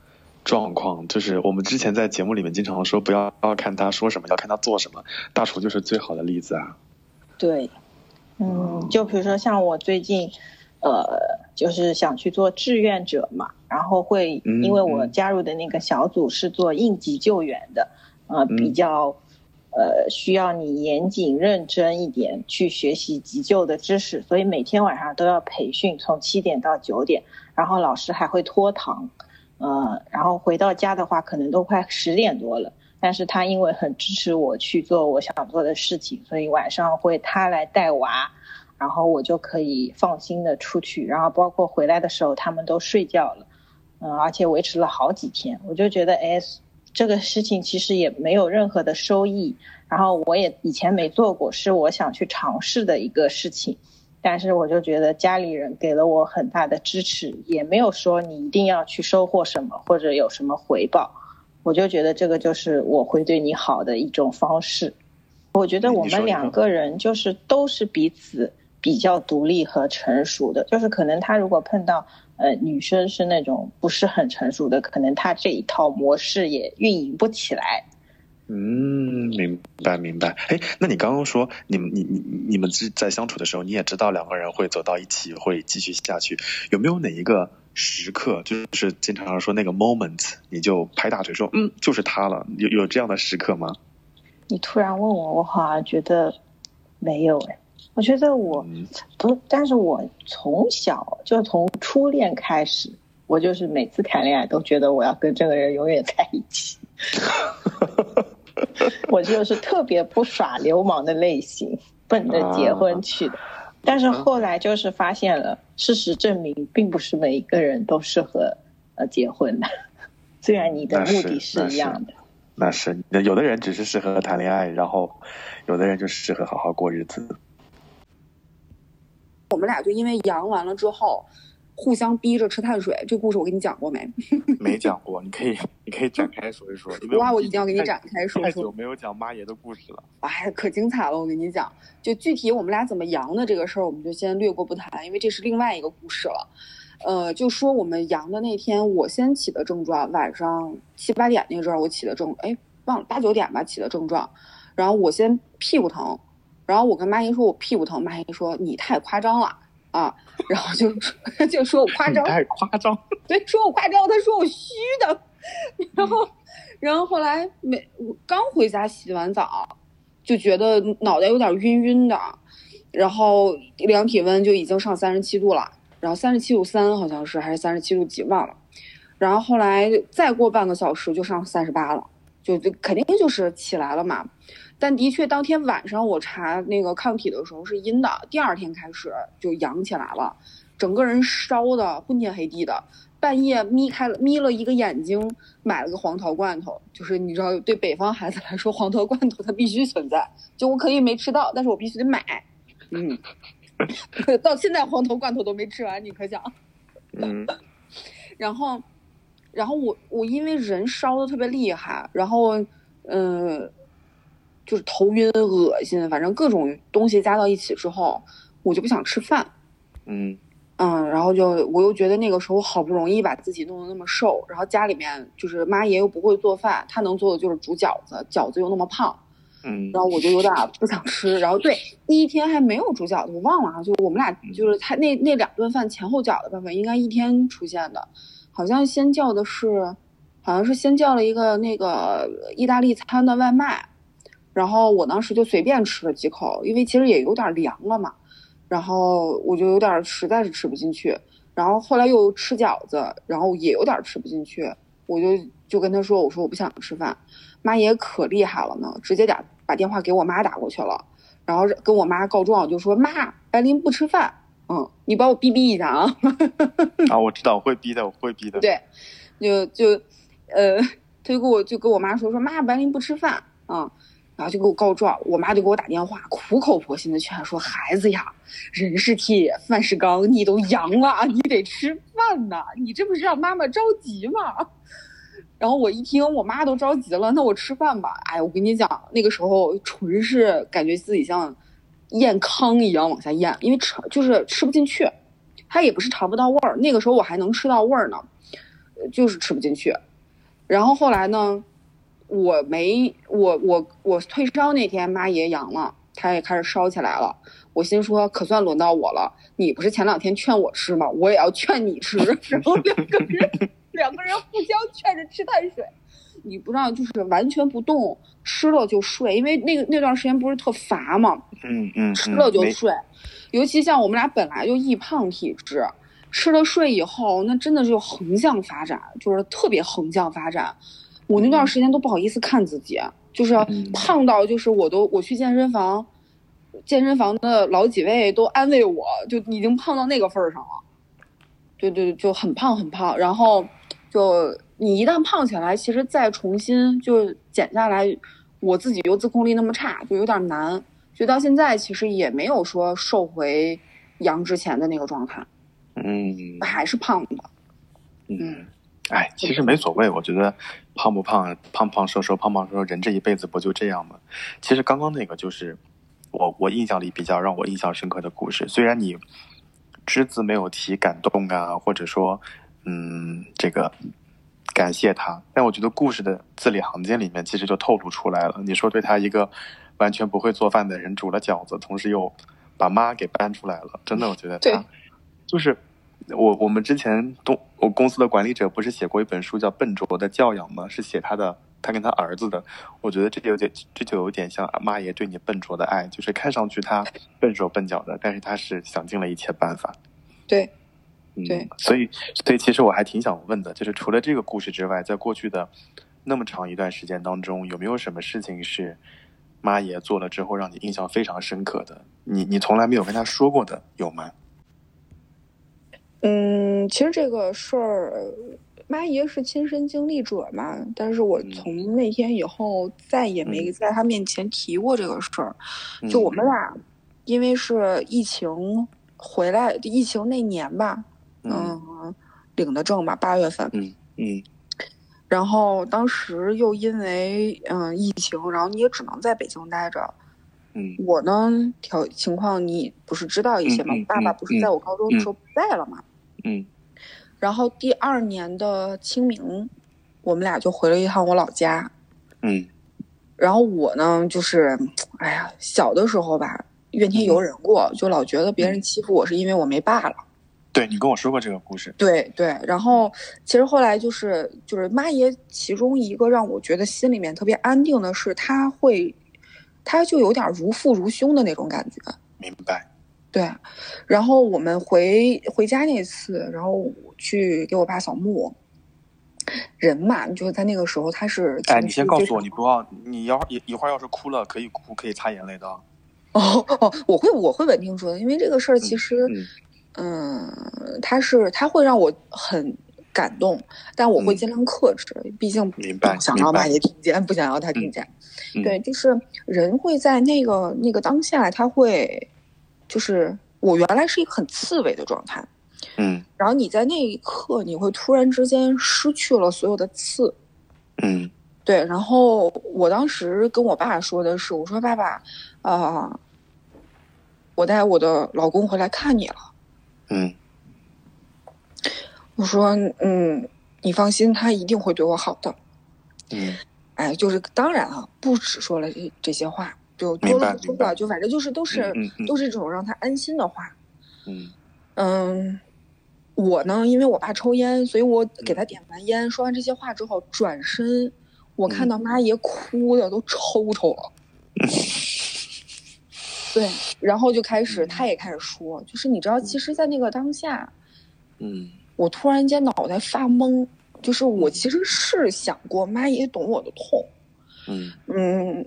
状况。就是我们之前在节目里面经常说，不要要看他说什么，要看他做什么。大厨就是最好的例子啊。对，嗯，就比如说像我最近，呃，就是想去做志愿者嘛，然后会嗯因为我嗯加入的那个小组是做应急救援的，呃，比嗯较。呃，需要你严谨认真一点去学习急救的知识，所以每天晚上都要培训，从七点到九点，然后老师还会拖堂，呃，然后回到家的话可能都快十点多了。但是他因为很支持我去做我想做的事情，所以晚上会他来带娃，然后我就可以放心的出去。然后包括回来的时候，他们都睡觉了，嗯，而且维持了好几天。我就觉得，哎，这个事情其实也没有任何的收益，然后我也以前没做过，是我想去尝试的一个事情。但是我就觉得家里人给了我很大的支持，也没有说你一定要去收获什么或者有什么回报。我就觉得这个就是我会对你好的一种方式。我觉得我们两个人就是都是彼此比较独立和成熟的，就是可能他如果碰到呃女生是那种不是很成熟的，可能他这一套模式也运营不起来。嗯，明白明白。哎，那你刚刚说你们你你你们之在相处的时候，你也知道两个人会走到一起，会继续下去，有没有哪一个时刻，就是经常说那个 moment，你就拍大腿说，嗯，就是他了，有有这样的时刻吗？你突然问我，我好像觉得没有哎。我觉得我嗯不，但是我从小就从初恋开始，我就是每次谈恋爱都觉得我要跟这个人永远在一起。*laughs* *laughs* 我就是特别不耍流氓的类型，奔着结婚去的。但是后来就是发现了，事实证明，并不是每一个人都适合呃结婚的，虽然你的目的是一样的。那是有的人只是适合谈恋爱，然后有的人就适合好好过日子。我们俩就因为阳完了之后，互相逼着吃碳水。这故事我跟你讲过没？*laughs* 没讲过，你可以你可以展开说一说。*laughs* 哇，我一定要给你展开说太说。久没有讲妈爷的故事了。哎，可精彩了！我跟你讲，就具体我们俩怎么阳的这个事儿，我们就先略过不谈，因为这是另外一个故事了。呃，就说我们阳的那天，我先起的症状，晚上七八点那阵儿我起的症，哎，忘了八九点吧起的症状，然后我先屁股疼，然后我跟妈姨说我屁股疼，妈姨说你太夸张了啊，然后就 *laughs* 就说我夸张，太夸张。对，说我夸张，他说我虚的，然后，然后后来没我刚回家洗完澡，就觉得脑袋有点晕晕的，然后量体温就已经上三十七度了，然后三十七度三好像是还是三十七度几忘了，然后后来再过半个小时就上三十八了，就就肯定就是起来了嘛。但的确，当天晚上我查那个抗体的时候是阴的，第二天开始就阳起来了，整个人烧的昏天黑地的。半夜眯开了眯了一个眼睛，买了个黄桃罐头，就是你知道，对北方孩子来说，黄桃罐头它必须存在。就我可以没吃到，但是我必须得买。嗯，*laughs* 到现在黄桃罐头都没吃完，你可想？嗯 *laughs* 然后，然后我我因为人烧的特别厉害，然后嗯、呃就是头晕、恶心，反正各种东西加到一起之后，我就不想吃饭。嗯嗯，然后就我又觉得那个时候好不容易把自己弄得那么瘦，然后家里面就是妈爷又不会做饭，她能做的就是煮饺子，饺子又那么胖，嗯然后我就有点不想吃。然后对，第一天还没有煮饺子，我忘了啊，就我们俩就是他那那两顿饭前后脚的办法，应该一天出现的，好像先叫的是，好像是先叫了一个那个意大利餐的外卖，然后我当时就随便吃了几口，因为其实也有点凉了嘛。然后我就有点实在是吃不进去，然后后来又吃饺子，然后也有点吃不进去，我就就跟他说，我说我不想吃饭，妈也可厉害了呢，直接打把电话给我妈打过去了，然后跟我妈告状，就说妈，白琳不吃饭，嗯，你帮我逼逼一下啊，啊，*laughs* 我知道，我会逼的，我会逼的。对，就就呃，他就跟我就跟我妈说说妈，白琳不吃饭啊。然后就给我告状，我妈就给我打电话，苦口婆心的劝说孩子呀，人是铁，饭是钢，你都阳了，你得吃饭呐，你这不是让妈妈着急吗？然后我一听，我妈都着急了，那我吃饭吧。哎，我跟你讲，那个时候纯是感觉自己像咽糠一样往下咽，因为吃就是吃不进去，它也不是尝不到味儿，那个时候我还能吃到味儿呢，就是吃不进去。然后后来呢，我没我我我退烧那天，妈也阳了，她也开始烧起来了。我心说，可算轮到我了。你不是前两天劝我吃吗？我也要劝你吃。*laughs* 然后两个人两个人互相劝着吃碳水。你不知道，就是完全不动，吃了就睡，因为那个那段时间不是特乏嘛，嗯嗯，吃了就睡。尤其像我们俩本来就易胖体质，吃了睡以后，那真的就横向发展，就是特别横向发展。我那段时间都不好意思看自己，就是嗯胖到就是我都我去健身房，健身房的老几位都安慰我，就已经胖到那个份儿上了。对对，就很胖很胖，然后就你一旦胖起来，其实再重新就减下来，我自己又自控力那么差，就有点难。所以到现在其实也没有说瘦回阳之前的那个状态，嗯还是胖的。嗯，哎，其实没所谓，我觉得胖不胖，胖胖瘦瘦，胖胖瘦瘦，人这一辈子不就这样吗？其实刚刚那个就是我我印象里比较让我印象深刻的故事，虽然你只字没有提感动啊，或者说嗯这个感谢他，但我觉得故事的字里行间里面其实就透露出来了。你说对他一个完全不会做饭的人煮了饺子，同时又把妈给搬出来了，真的，我觉得对他就是我我们之前东我公司的管理者不是写过一本书叫《笨拙的教养》吗？是写他的他跟他儿子的。我觉得这有点这就有点像妈爷对你笨拙的爱，就是看上去他笨手笨脚的，但是他是想尽了一切办法。对，嗯，对，所以所以其实我还挺想问的，就是除了这个故事之外，在过去的那么长一段时间当中，有没有什么事情是妈爷做了之后让你印象非常深刻的？你你从来没有跟他说过的，有吗？嗯，其实这个事儿，妈爷是亲身经历者嘛，但是我嗯从那天以后再也没嗯在他面前提过这个事儿。就我们俩，因为是疫情回来，疫情那年吧，嗯，领的证吧，八月份。嗯嗯然后当时又因为嗯疫情，然后你也只能在北京待着。嗯我呢条情况你不是知道一些吗？嗯嗯爸爸不是在我高中的时候不在了嘛。嗯然后第二年的清明，我们俩就回了一趟我老家。嗯然后我呢，就是，哎呀，小的时候吧，怨天尤人过，就老觉得别人欺负我是因为我没爸了。对你跟我说过这个故事。对对，然后其实后来就是就是妈爷，其中一个让我觉得心里面特别安定的是，他会，他就有点如父如兄的那种感觉。明白。对，然后我们回回家那次，然后去给我爸扫墓，人嘛，就是在那个时候他是哎，你先告诉我，你不要，你要一一会儿要是哭了，可以哭，可以擦眼泪的啊。哦哦，我会我会稳定住的，因为这个事儿其实，嗯嗯，他是他会让我很感动，但我会嗯尽量克制，毕竟不明白想让明白妈爷听见，不想要他听见。嗯对，就是人会在那个那个当下，他会，就是我原来是一个很刺猬的状态，嗯然后你在那一刻，你会突然之间失去了所有的刺。嗯对，然后我当时跟我爸说的是，我说爸爸，啊、我带我的老公回来看你了。嗯我说，嗯，你放心，他一定会对我好的。嗯哎，就是当然啊，不止说了这这些话，就多了不了，就反正就是都是、嗯嗯嗯都是这种让他安心的话。嗯嗯，我呢，因为我爸抽烟，所以我给他点完烟，说完这些话之后，转身，我看到妈爷哭的都抽抽了。*laughs* 对，然后就开始，他也开始说，就是你知道，其实，在那个当下，嗯我突然间脑袋发懵，就是我其实是想过妈也懂我的痛，嗯嗯，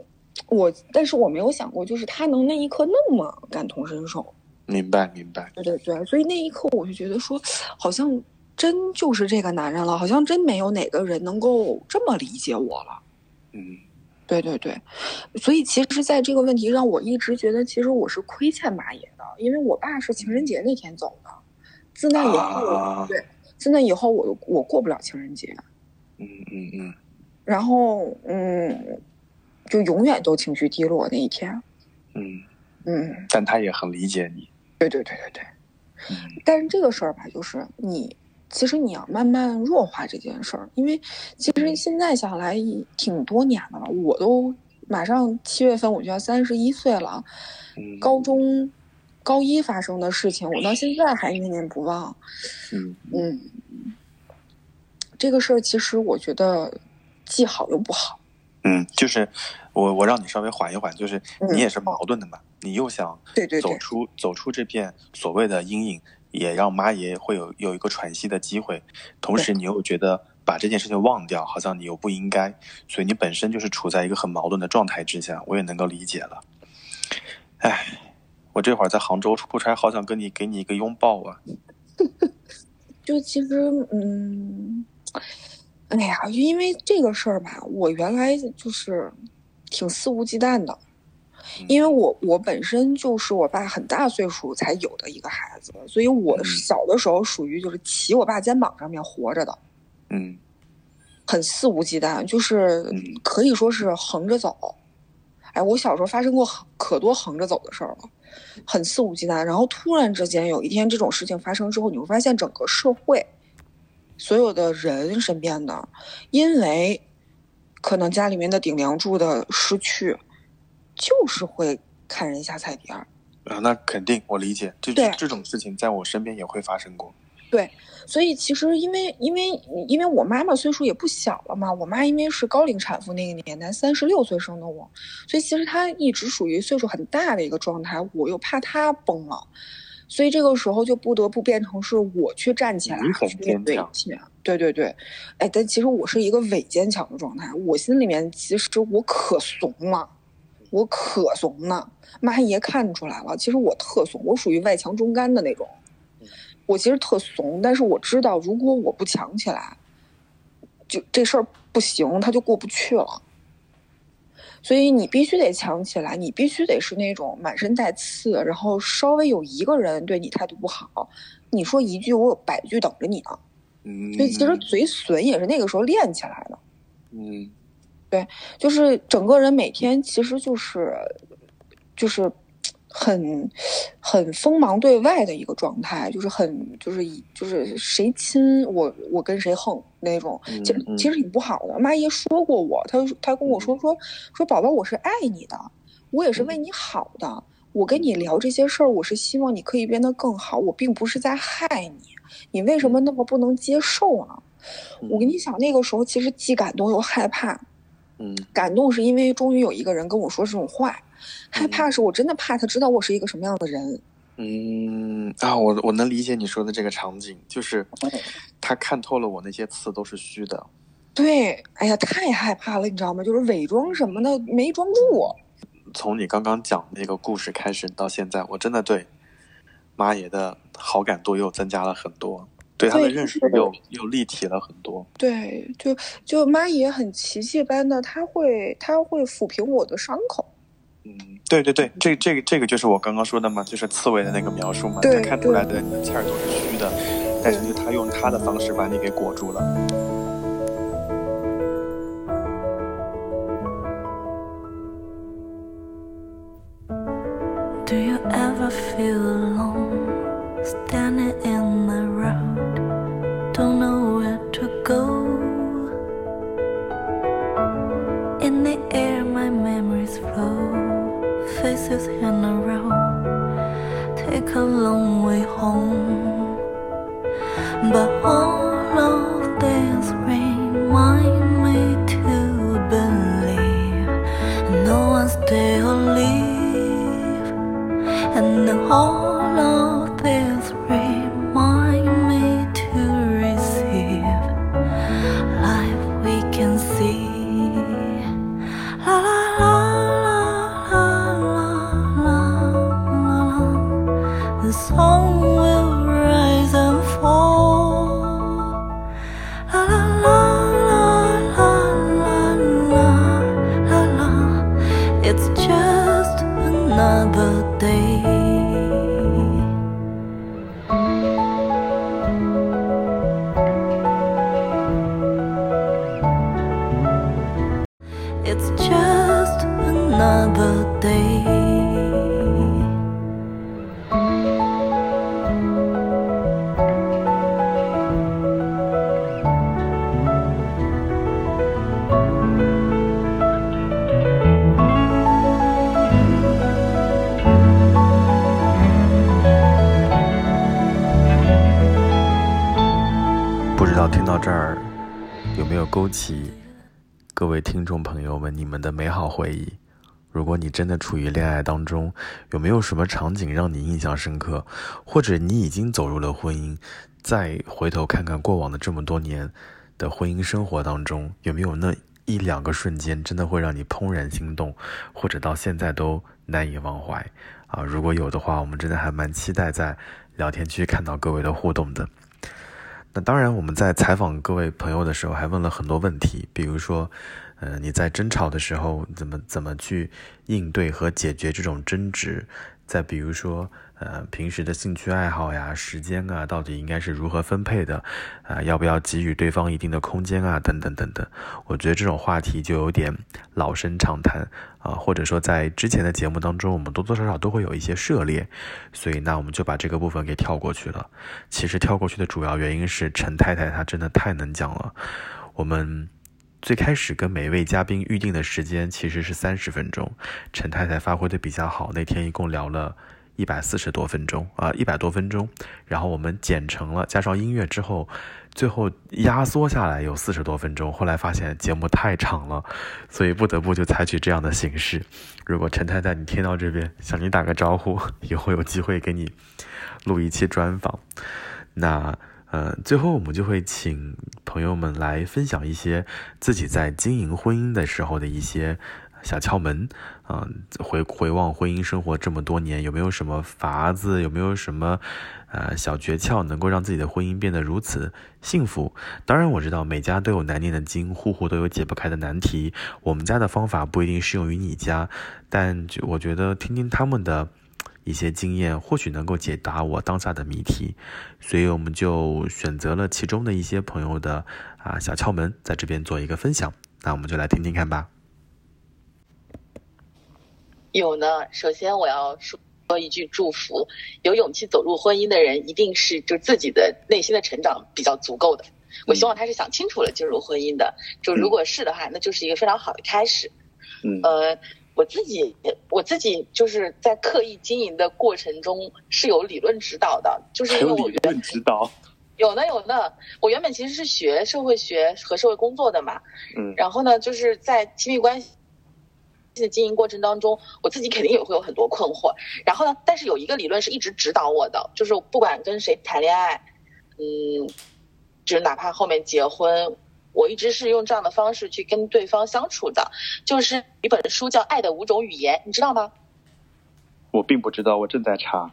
我但是我没有想过，就是他能那一刻那么感同身受。明白明白。对对对，所以那一刻我就觉得说，好像真就是这个男人了，好像真没有哪个人能够这么理解我了。嗯对对对，所以其实，在这个问题上，我一直觉得，其实我是亏欠马爷的，因为我爸是情人节那天走的，自那以后，啊对，自那以后我我过不了情人节，嗯嗯嗯。然后嗯，就永远都情绪低落那一天，嗯，嗯，但他也很理解你。对对对对对。嗯。但是这个事儿吧，就是你其实你要慢慢弱化这件事儿，因为其实现在想来挺多年的了，我都马上七月份我就要三十一岁了，嗯，高中高一发生的事情，我到现在还念念不忘。嗯。嗯，这个事儿其实我觉得既好又不好。嗯，就是我我让你稍微缓一缓，就是嗯你也是矛盾的嘛，你又想走对对对，出走出这片所谓的阴影，也让妈爷会有有一个喘息的机会，同时你又觉得把这件事情忘掉，好像你又不应该，所以你本身就是处在一个很矛盾的状态之下，我也能够理解了。唉，我这会儿在杭州出差，好想跟你给你一个拥抱啊！*laughs* 就其实嗯，哎呀，就因为这个事儿吧，我原来就是挺肆无忌惮的。因为我我本身就是我爸很大岁数才有的一个孩子，所以我嗯小的时候属于就是骑我爸肩膀上面活着的，嗯很肆无忌惮，就是嗯可以说是横着走。哎，我小时候发生过可多横着走的事儿了，很肆无忌惮。然后突然之间有一天这种事情发生之后，你会发现整个社会，所有的人身边的，因为可能家里面的顶梁柱的失去，就是会看人下菜碟儿。啊，那肯定我理解，这对这种事情在我身边也会发生过。对，所以其实因为因为因为我妈妈岁数也不小了嘛，我妈因为是高龄产妇那个年代，三十六岁生的我，所以其实她一直属于岁数很大的一个状态，我又怕她崩了，所以这个时候就不得不变成是我去站起来去面对。对对对，哎，但其实我是一个伪坚强的状态，我心里面其实我可怂了。我可怂呢，妈也看出来了。其实我特怂，我属于外强中干的那种。我其实特怂，但是我知道，如果我不强起来，就这事儿不行，他就过不去了。所以你必须得强起来，你必须得是那种满身带刺，然后稍微有一个人对你态度不好，你说一句，我有百句等着你呢。嗯，所以其实嘴损也是那个时候练起来的。嗯对就是整个人每天其实就是就是很很锋芒对外的一个状态，就是很就是以就是谁亲我我跟谁横那种，嗯其实嗯其实挺不好的。妈爷说过我，他他跟我说说说宝宝我是爱你的，我也是为你好的。我跟你聊这些事儿，我是希望你可以变得更好，我并不是在害你。你为什么那么不能接受呢？我跟你讲，那个时候其实既感动又害怕。嗯感动是因为终于有一个人跟我说这种话，害怕是我真的怕他知道我是一个什么样的人。嗯啊，我我能理解你说的这个场景，就是嗯他看透了我那些刺都是虚的。对，哎呀，太害怕了，你知道吗？就是伪装什么的没装住。从你刚刚讲那个故事开始到现在，我真的对妈爷的好感度又增加了很多，对他的认识又又立体了很多。对，就就妈爷很奇迹般的，他会他会抚平我的伤口。嗯，对对对，这这个这个就是我刚刚说的嘛，就是刺猬的那个描述嘛，对他看出来的你的刺儿都是虚的，但是就他用他的方式把你给裹住了。Do you ever feel alone standing in the road? Don't know where to go. In the air, my memories flow, faces in a row. Take a long way home, but all 真的处于恋爱当中，有没有什么场景让你印象深刻？或者你已经走入了婚姻，再回头看看过往的这么多年的婚姻生活当中，有没有那一两个瞬间真的会让你怦然心动，或者到现在都难以忘怀啊？如果有的话，我们真的还蛮期待在聊天区看到各位的互动的。那当然，我们在采访各位朋友的时候，还问了很多问题，比如说，呃，你在争吵的时候怎么怎么去应对和解决这种争执？再比如说，呃，平时的兴趣爱好呀、时间啊，到底应该是如何分配的？啊、要不要给予对方一定的空间啊？等等等等。我觉得这种话题就有点老生常谈啊、或者说在之前的节目当中，我们多多少少都会有一些涉猎，所以那我们就把这个部分给跳过去了。其实跳过去的主要原因是陈太太她真的太能讲了。我们最开始跟每一位嘉宾预定的时间其实是三十分钟，陈太太发挥的比较好，那天一共聊了。一百四十多分钟啊，一百多分钟，然后我们剪成了，加上音乐之后，最后压缩下来有四十多分钟。后来发现节目太长了，所以不得不就采取这样的形式。如果陈太太你听到这边，向你打个招呼，以后有机会给你录一期专访。那呃，最后我们就会请朋友们来分享一些自己在经营婚姻的时候的一些小窍门，嗯、回回望婚姻生活这么多年，有没有什么法子，有没有什么呃小诀窍，能够让自己的婚姻变得如此幸福？当然，我知道每家都有难念的经，户户都有解不开的难题。我们家的方法不一定适用于你家，但就我觉得听听他们的一些经验，或许能够解答我当下的谜题。所以我们就选择了其中的一些朋友的啊小窍门，在这边做一个分享。那我们就来听听看吧。有呢，首先我要说一句祝福：有勇气走入婚姻的人，一定是就自己的内心的成长比较足够的。我希望他是想清楚了进入婚姻的，就如果是的话，那就是一个非常好的开始。嗯呃，我自己我自己就是在刻意经营的过程中是有理论指导的，就是因为我理论指导。有呢有呢，我原本其实是学社会学和社会工作的嘛，嗯然后呢，就是在亲密关系的经营过程当中，我自己肯定也会有很多困惑。然后呢，但是有一个理论是一直指导我的，就是不管跟谁谈恋爱，嗯，就是哪怕后面结婚，我一直是用这样的方式去跟对方相处的。就是一本书叫《爱的五种语言》，你知道吗？我并不知道，我正在查。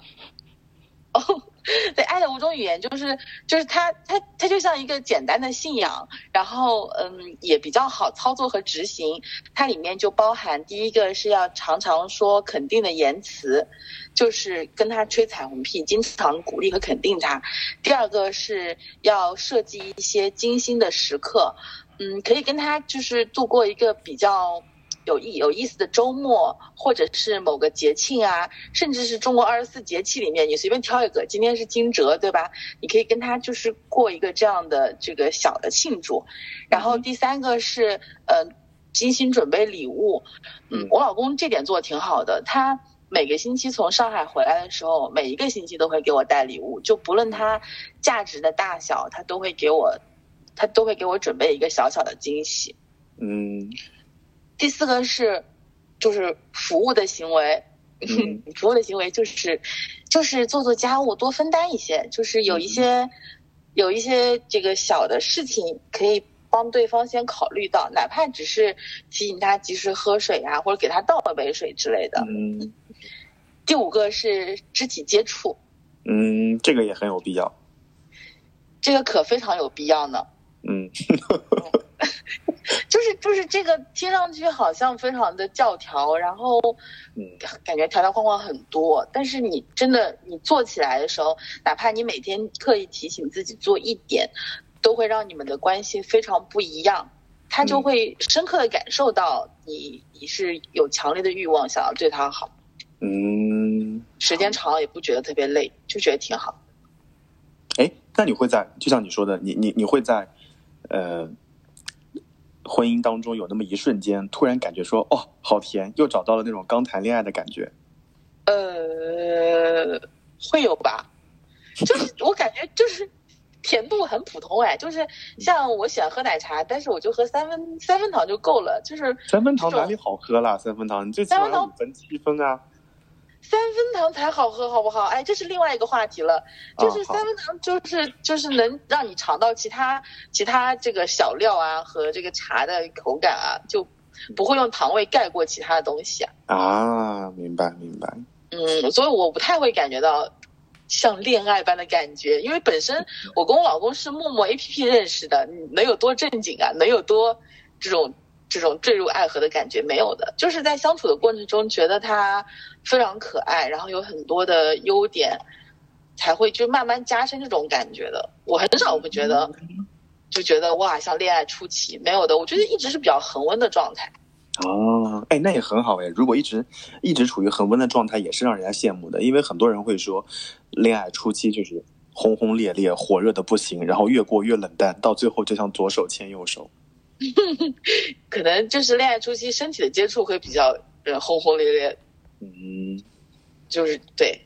哦，*laughs* 对，爱的五种语言就是就是它它它就像一个简单的信仰，然后嗯也比较好操作和执行。它里面就包含第一个是要常常说肯定的言辞，就是跟他吹彩虹屁，经常鼓励和肯定他。第二个是要设计一些精心的时刻，嗯，可以跟他就是度过一个比较。有意有意思的周末，或者是某个节庆啊，甚至是中国二十四节气里面，你随便挑一个，今天是惊蛰，对吧？你可以跟他就是过一个这样的这个小的庆祝。然后第三个是呃，精心准备礼物。嗯，我老公这点做的挺好的，他每个星期从上海回来的时候，每一个星期都会给我带礼物，就不论它价值的大小，他都会给我，他都会给我准备一个小小的惊喜。嗯第四个是，就是服务的行为，嗯 *laughs* 服务的行为就是，就是做做家务，多分担一些，就是有一些，有一些这个小的事情可以帮对方先考虑到，哪怕只是提醒他及时喝水啊，或者给他倒了杯水之类的。嗯第五个是肢体接触，嗯，这个也很有必要。这个可非常有必要呢。嗯 *laughs* 就是就是这个听上去好像非常的教条，然后嗯感觉条条框框很多，但是你真的你做起来的时候，哪怕你每天刻意提醒自己做一点，都会让你们的关系非常不一样。他就嗯会深刻的感受到你你是有强烈的欲望想要对他好，嗯，时间长了也不觉得特别累，就觉得挺好。哎，那你会在就像你说的，你你你会在呃婚姻当中有那么一瞬间，突然感觉说哦，好甜，又找到了那种刚谈恋爱的感觉。呃，会有吧？就是我感觉就是甜度很普通哎，就是像我喜欢喝奶茶，但是我就喝三分三分糖就够了，就是三分糖哪里好喝啦？三分糖，你最起码五分七分啊！三分糖才好喝，好不好？哎，这是另外一个话题了。就是三分糖，就是就是能让你尝到其他其他这个小料啊和这个茶的口感啊，就不会用糖味盖过其他的东西啊。啊，明白明白。嗯，所以我不太会感觉到像恋爱般的感觉，因为本身我跟我老公是陌陌 APP 认识的，能有多正经啊？能有多这种这种坠入爱河的感觉没有的，就是在相处的过程中觉得他非常可爱，然后有很多的优点，才会就慢慢加深这种感觉的。我很少会觉得就觉得哇像恋爱初期没有的，我觉得一直是比较恒温的状态。哦，哎，那也很好哎。如果一直一直处于恒温的状态，也是让人家羡慕的。因为很多人会说，恋爱初期就是轰轰烈烈、火热的不行，然后越过越冷淡，到最后就像左手牵右手。*laughs* 可能就是恋爱初期身体的接触会比较呃轰轰烈烈，嗯就是对，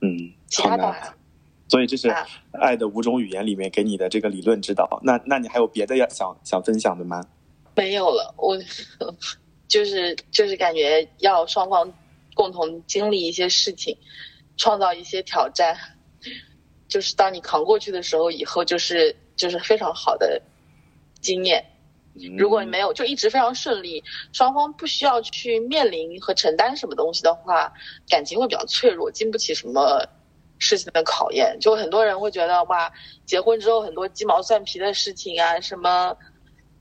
嗯，其。他倒还。所以这是啊《爱的五种语言》里面给你的这个理论指导。那那你还有别的要想想分享的吗？没有了，我就是就是感觉要双方共同经历一些事情，创造一些挑战，就是当你扛过去的时候，以后就是就是非常好的经验。如果你没有就一直非常顺利，双方不需要去面临和承担什么东西的话，感情会比较脆弱，经不起什么事情的考验。就很多人会觉得哇，结婚之后很多鸡毛蒜皮的事情啊，什么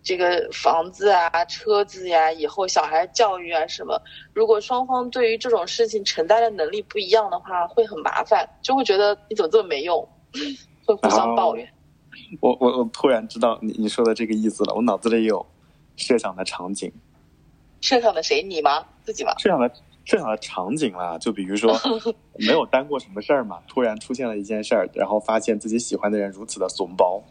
这个房子啊、车子呀、以后小孩教育啊什么，如果双方对于这种事情承担的能力不一样的话，会很麻烦，就会觉得你怎么这么没用，*laughs* 会互相抱怨。*laughs* 我我我突然知道你你说的这个意思了，我脑子里有设想的场景，设想的谁？你吗？自己吗？设想的设想的场景啦，就比如说 *laughs* 没有担过什么事儿嘛，突然出现了一件事儿，然后发现自己喜欢的人如此的怂包，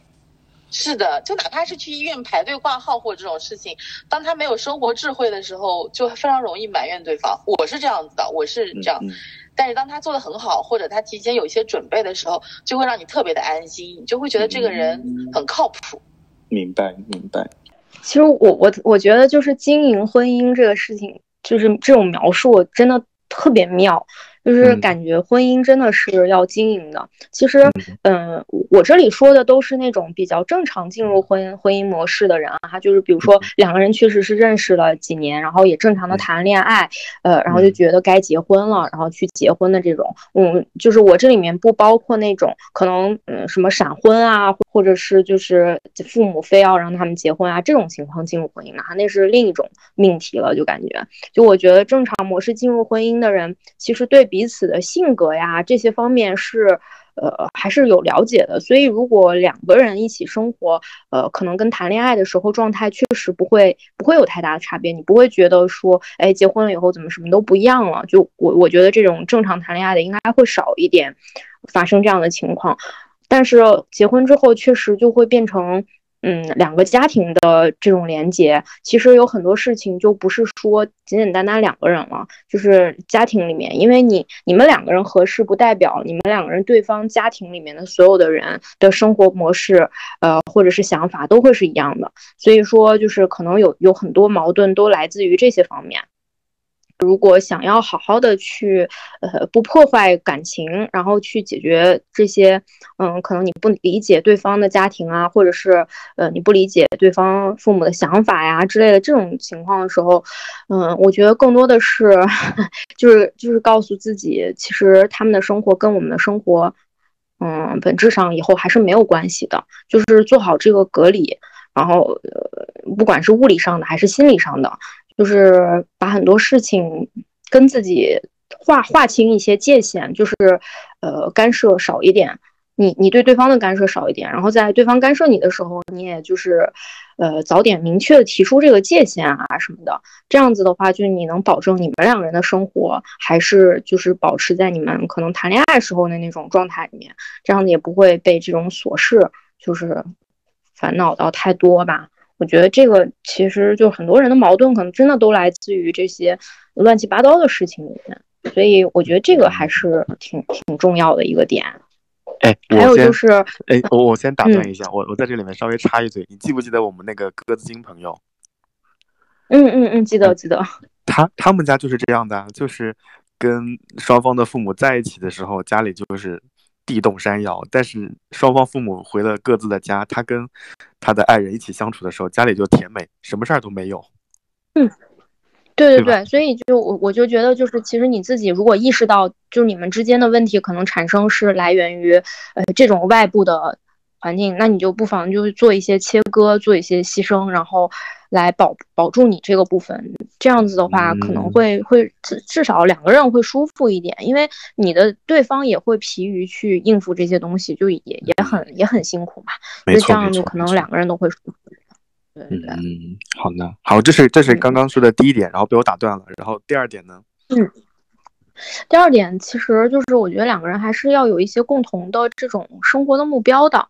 是的，就哪怕是去医院排队挂号或这种事情，当他没有生活智慧的时候，就非常容易埋怨对方。我是这样子的，我是这样。嗯但是当他做的很好，或者他提前有一些准备的时候，就会让你特别的安心，你就会觉得这个人很靠谱。明白明白，其实我我我觉得就是经营婚姻这个事情，就是这种描述真的特别妙，就是嗯。感觉婚姻真的是要经营的。其实，嗯，我这里说的都是那种比较正常进入婚婚姻模式的人啊，他就是比如说两个人确实是认识了几年，然后也正常的谈恋爱，呃，然后就觉得该结婚了，然后去结婚的这种，嗯，就是我这里面不包括那种可能嗯什么闪婚啊，或者是就是父母非要让他们结婚啊这种情况进入婚姻的哈，那是另一种命题了，就感觉，就我觉得正常模式进入婚姻的人，其实对彼此的性格呀这些方面是。呃，还是有了解的，所以如果两个人一起生活，呃，可能跟谈恋爱的时候状态确实不会不会有太大的差别，你不会觉得说，哎，结婚了以后怎么什么都不一样了？就我我觉得这种正常谈恋爱的应该会少一点发生这样的情况，但是结婚之后确实就会变成。嗯，两个家庭的这种连接，其实有很多事情就不是说简简单单两个人了，就是家庭里面，因为你你们两个人合适，不代表你们两个人对方家庭里面的所有的人的生活模式，呃，或者是想法都会是一样的。所以说，就是可能有有很多矛盾都来自于这些方面。如果想要好好的去，呃，不破坏感情，然后去解决这些，嗯，可能你不理解对方的家庭啊，或者是，呃，你不理解对方父母的想法呀之类的这种情况的时候，嗯，我觉得更多的是，*laughs* 就是就是告诉自己，其实他们的生活跟我们的生活，嗯，本质上以后还是没有关系的，就是做好这个隔离，然后，呃，不管是物理上的还是心理上的。就是把很多事情跟自己划划清一些界限，就是呃干涉少一点，你你对对方的干涉少一点，然后在对方干涉你的时候，你也就是呃早点明确的提出这个界限啊什么的，这样子的话，就你能保证你们两个人的生活还是就是保持在你们可能谈恋爱时候的那种状态里面，这样子也不会被这种琐事就是烦恼到太多吧。我觉得这个其实就很多人的矛盾，可能真的都来自于这些乱七八糟的事情里面，所以我觉得这个还是挺挺重要的一个点。哎，还有就是，哎，我我先打断嗯一下，我我在这里面稍微插一嘴，你记不记得我们那个鸽子精朋友？嗯嗯嗯，记得记得，*laughs* 他他们家就是这样的啊，就是跟双方的父母在一起的时候，家里就是地动山摇；但是双方父母回了各自的家，他跟他的爱人一起相处的时候，家里就甜美，什么事儿都没有。对对对对，所以就我我就觉得，就是其实你自己如果意识到，就是你们之间的问题可能产生是来源于呃这种外部的环境，那你就不妨就是做一些切割，做一些牺牲，然后来保保住你这个部分。这样子的话，可能嗯会会至至少两个人会舒服一点，因为你的对方也会疲于去应付这些东西，就也也很也很辛苦嘛。没错，这样，就可能两个人都会舒服。对对对。嗯，好的，好，这是这是嗯刚刚说的第一点，然后被我打断了。然后第二点呢？嗯第二点，其实就是我觉得两个人还是要有一些共同的这种生活的目标的，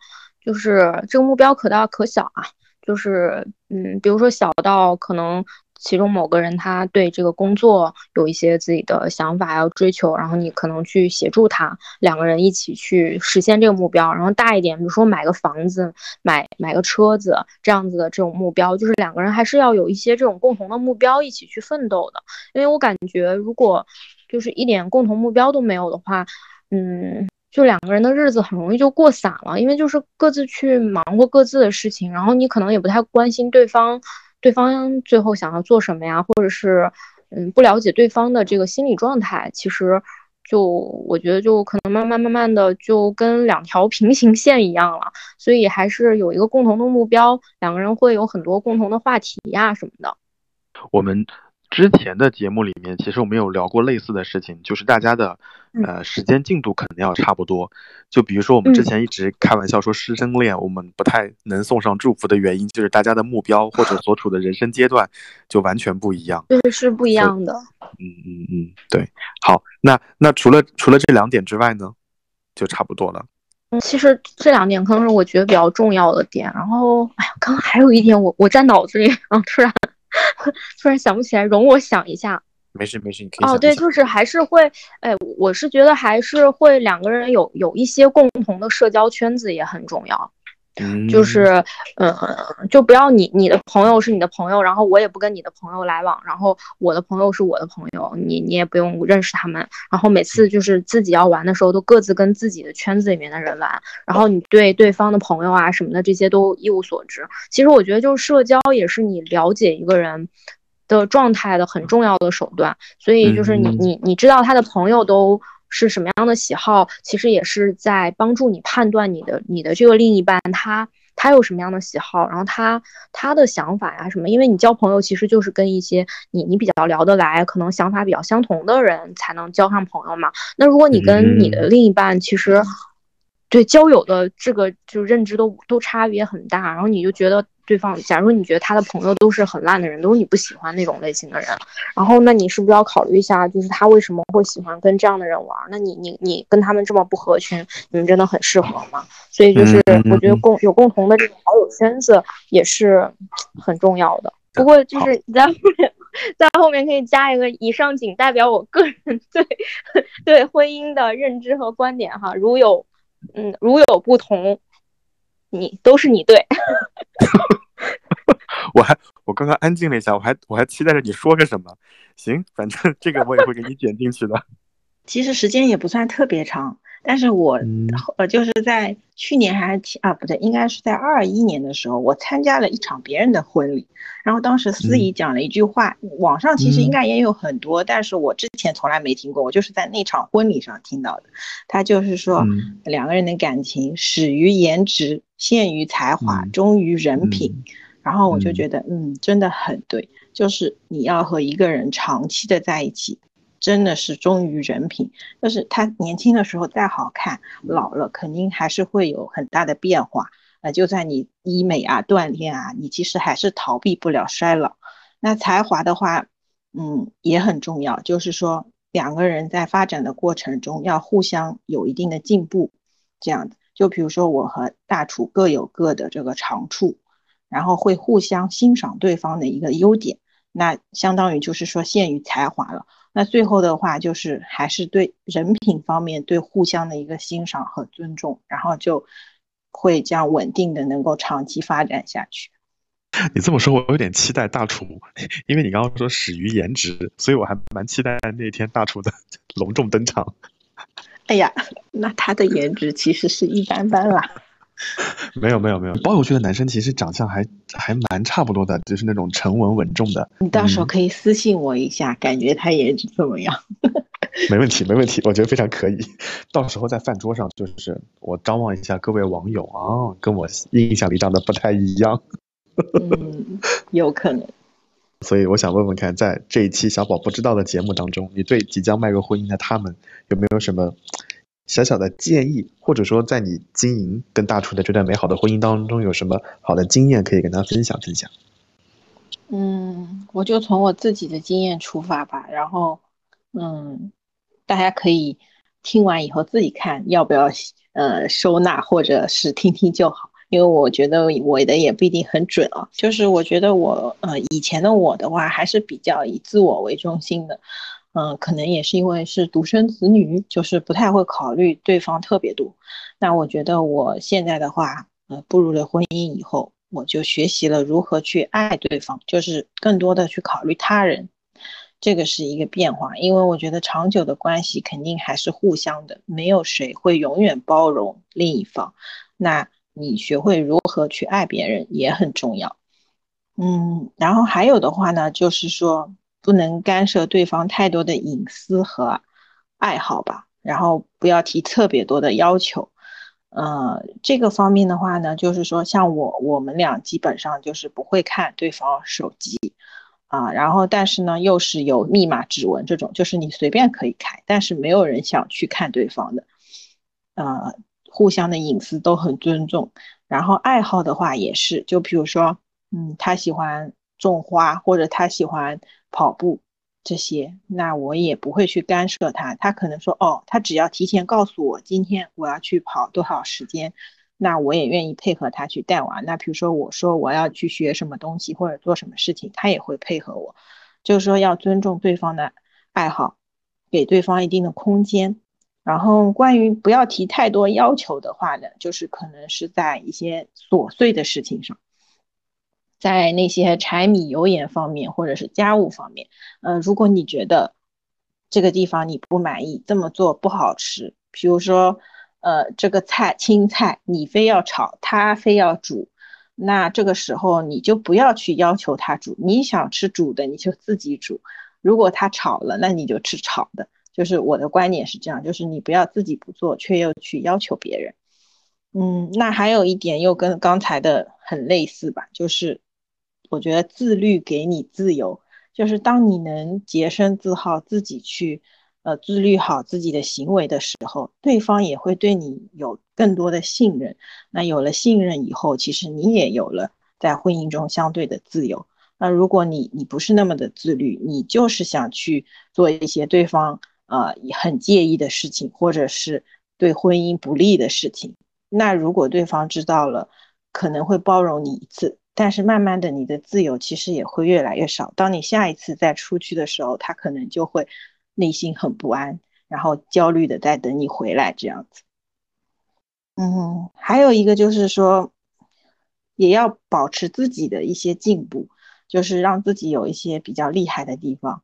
就是这个目标可大可小啊，就是嗯，比如说小到可能其中某个人他对这个工作有一些自己的想法要追求，然后你可能去协助他，两个人一起去实现这个目标。然后大一点，比如说买个房子、买买个车子这样子的这种目标，就是两个人还是要有一些这种共同的目标一起去奋斗的。因为我感觉如果就是一点共同目标都没有的话，嗯，就两个人的日子很容易就过散了，因为就是各自去忙活各自的事情，然后你可能也不太关心对方，对方最后想要做什么呀，或者是嗯不了解对方的这个心理状态，其实就我觉得就可能慢慢慢慢的就跟两条平行线一样了，所以还是有一个共同的目标，两个人会有很多共同的话题呀什么的。我们之前的节目里面，其实我们有聊过类似的事情，就是大家的呃时间进度肯定要差不多。就比如说我们之前一直开玩笑说师生恋，我们不太能送上祝福的原因，就是大家的目标或者所处的人生阶段 *laughs* 就完全不一样。对，是不一样的。嗯嗯嗯，对。好，那那除了除了这两点之外呢，就差不多了。嗯，其实这两点可能是我觉得比较重要的点。然后，哎呀，刚刚还有一点，我我在脑子里，然后突然。*laughs* 突然想不起来，容我想一下。没事没事，你可以哦，对，就是还是会，哎，我是觉得还是会两个人有有一些共同的社交圈子也很重要。就是，嗯，就不要你你的朋友是你的朋友，然后我也不跟你的朋友来往，然后我的朋友是我的朋友，你你也不用认识他们，然后每次就是自己要玩的时候，都各自跟自己的圈子里面的人玩，然后你对对方的朋友啊什么的这些都一无所知。其实我觉得，就是社交也是你了解一个人的状态的很重要的手段，所以就是你你你知道他的朋友都。是什么样的喜好，其实也是在帮助你判断你的你的这个另一半他他有什么样的喜好，然后他他的想法呀什么，因为你交朋友其实就是跟一些你你比较聊得来，可能想法比较相同的人才能交上朋友嘛。那如果你跟你的另一半其实对交友的这个就认知都都差别很大，然后你就觉得。对方，假如你觉得他的朋友都是很烂的人，都是你不喜欢那种类型的人，然后那你是不是要考虑一下，就是他为什么会喜欢跟这样的人玩？那你你你跟他们这么不合群，你们真的很适合吗？所以就是我觉得共有共同的这个好友圈子也是很重要的。不过就是你在后面在后面可以加一个，以上仅代表我个人对对婚姻的认知和观点哈，如有嗯如有不同。你都是你对，*laughs* 我还我刚刚安静了一下，我还我还期待着你说个什么。行，反正这个我也会给你剪进去的。*laughs* 其实时间也不算特别长。但是我呃，就是在去年还是前啊，不对，应该是在二一年的时候，我参加了一场别人的婚礼，然后当时司仪讲了一句话，网上其实应该也有很多，但是我之前从来没听过，我就是在那场婚礼上听到的。他就是说，两个人的感情始于颜值，陷于才华，忠于人品。然后我就觉得，嗯，真的很对，就是你要和一个人长期的在一起。真的是忠于人品，就是他年轻的时候再好看，老了肯定还是会有很大的变化。呃，就算你医美啊、锻炼啊，你其实还是逃避不了衰老。那才华的话，嗯，也很重要，就是说两个人在发展的过程中要互相有一定的进步，这样的。就比如说我和大厨各有各的这个长处，然后会互相欣赏对方的一个优点，那相当于就是说限于才华了。那最后的话就是还是对人品方面对互相的一个欣赏和尊重，然后就会这样稳定的能够长期发展下去。你这么说，我有点期待大厨，因为你刚刚说始于颜值，所以我还蛮期待那天大厨的 *laughs* 隆重登场。哎呀，那他的颜值其实是一般般啦。*laughs* 没有没有没有，包邮区的男生其实长相还还蛮差不多的，就是那种沉稳稳重的。你到时候可以私信我一下，感觉他颜值怎么样？*laughs* 没问题没问题，我觉得非常可以。到时候在饭桌上，就是我张望一下各位网友啊，跟我印象里长得不太一样。嗯，有可能。所以我想问问看，在这一期小宝不知道的节目当中，你对即将迈入婚姻的他们有没有什么？小小的建议，或者说在你经营跟大厨的这段美好的婚姻当中，有什么好的经验可以跟他分享分享？嗯，我就从我自己的经验出发吧，然后，嗯，大家可以听完以后自己看要不要呃收纳，或者是听听就好，因为我觉得我的也不一定很准啊。就是我觉得我呃以前的我的话还是比较以自我为中心的。嗯，可能也是因为是独生子女，就是不太会考虑对方特别多。那我觉得我现在的话，呃，步入了婚姻以后，我就学习了如何去爱对方，就是更多的去考虑他人。这个是一个变化，因为我觉得长久的关系肯定还是互相的，没有谁会永远包容另一方。那你学会如何去爱别人也很重要。嗯，然后还有的话呢，就是说不能干涉对方太多的隐私和爱好吧，然后不要提特别多的要求。呃，这个方面的话呢，就是说像我我们俩基本上就是不会看对方手机。啊，然后但是呢，又是有密码指纹这种，就是你随便可以开，但是没有人想去看对方的，呃，互相的隐私都很尊重。然后爱好的话也是，就比如说，嗯，他喜欢种花或者他喜欢跑步这些，那我也不会去干涉他。他可能说，哦，他只要提前告诉我今天我要去跑多少时间。那我也愿意配合他去带娃。那比如说，我说我要去学什么东西或者做什么事情，他也会配合我。就是说，要尊重对方的爱好，给对方一定的空间。然后，关于不要提太多要求的话呢，就是可能是在一些琐碎的事情上，在那些柴米油盐方面或者是家务方面，呃，如果你觉得这个地方你不满意，这么做不好吃，比如说。呃，这个菜青菜你非要炒，他非要煮，那这个时候你就不要去要求他煮，你想吃煮的你就自己煮。如果他炒了，那你就吃炒的。就是我的观点是这样，就是你不要自己不做，却又去要求别人。嗯，那还有一点又跟刚才的很类似吧，就是我觉得自律给你自由，就是当你能洁身自好，自己去。呃，自律好自己的行为的时候，对方也会对你有更多的信任。那有了信任以后，其实你也有了在婚姻中相对的自由。那如果你你不是那么的自律，你就是想去做一些对方呃很介意的事情，或者是对婚姻不利的事情，那如果对方知道了，可能会包容你一次，但是慢慢的你的自由其实也会越来越少。当你下一次再出去的时候，他可能就会。内心很不安，然后焦虑的在等你回来这样子。嗯，还有一个就是说，也要保持自己的一些进步，就是让自己有一些比较厉害的地方。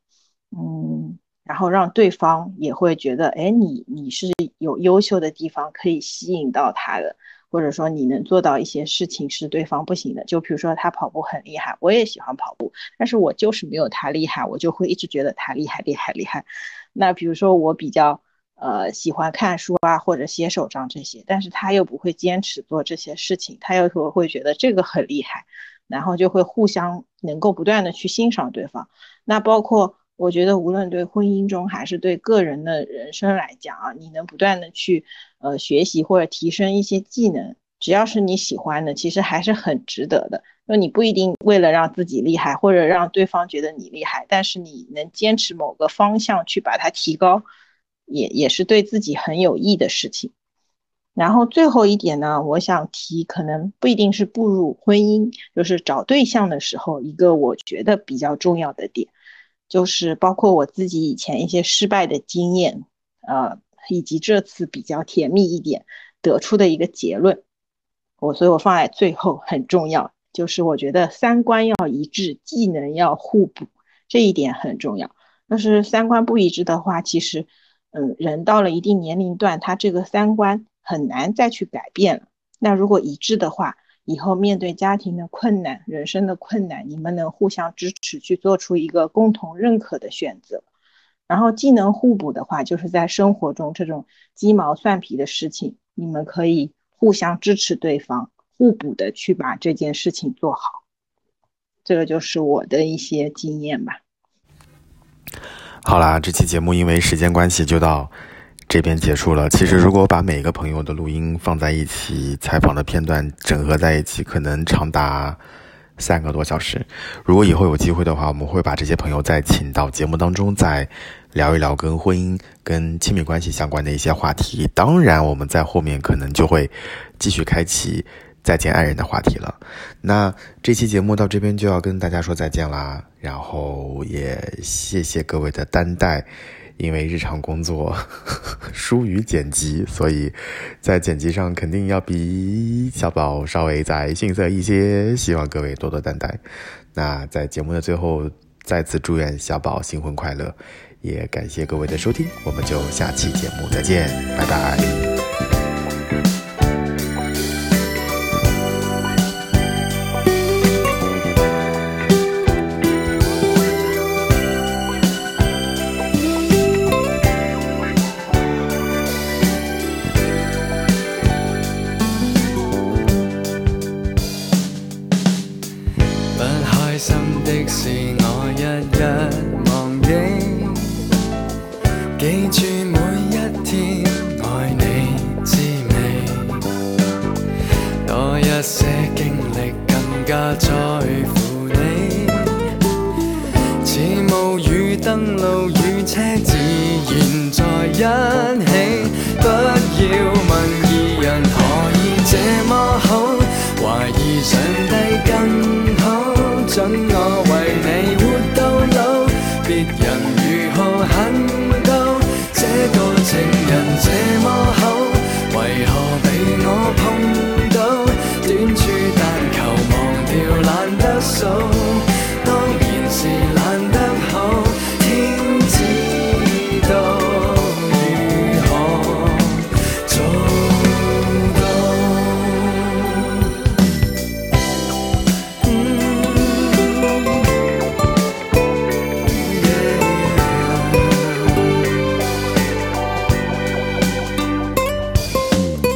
嗯，然后让对方也会觉得，哎，你你是有优秀的地方可以吸引到他的。或者说你能做到一些事情是对方不行的，就比如说他跑步很厉害，我也喜欢跑步，但是我就是没有他厉害，我就会一直觉得他厉害厉害厉害。那比如说我比较呃喜欢看书啊或者写手账这些，但是他又不会坚持做这些事情，他又会会觉得这个很厉害，然后就会互相能够不断的去欣赏对方。那包括。我觉得无论对婚姻中还是对个人的人生来讲啊，你能不断的去呃学习或者提升一些技能，只要是你喜欢的，其实还是很值得的。那你不一定为了让自己厉害或者让对方觉得你厉害，但是你能坚持某个方向去把它提高，也也是对自己很有益的事情。然后最后一点呢，我想提，可能不一定是步入婚姻，就是找对象的时候，一个我觉得比较重要的点。就是包括我自己以前一些失败的经验，呃，以及这次比较甜蜜一点得出的一个结论，我所以我放在最后很重要，就是我觉得三观要一致，技能要互补，这一点很重要。但是三观不一致的话，其实，嗯，人到了一定年龄段，他这个三观很难再去改变了。那如果一致的话，以后面对家庭的困难、人生的困难，你们能互相支持，去做出一个共同认可的选择。然后技能互补的话，就是在生活中这种鸡毛蒜皮的事情，你们可以互相支持对方，互补的去把这件事情做好。这个就是我的一些经验吧。好啦，这期节目因为时间关系就到。这边结束了。其实，如果把每个朋友的录音放在一起，采访的片段整合在一起，可能长达三个多小时。如果以后有机会的话，我们会把这些朋友再请到节目当中，再聊一聊跟婚姻、跟亲密关系相关的一些话题。当然，我们在后面可能就会继续开启再见爱人的话题了。那这期节目到这边就要跟大家说再见啦，然后也谢谢各位的担待。因为日常工作 *laughs* 疏于剪辑，所以在剪辑上肯定要比小宝稍微再逊色一些，希望各位多多担待。那在节目的最后，再次祝愿小宝新婚快乐，也感谢各位的收听，我们就下期节目再见，拜拜。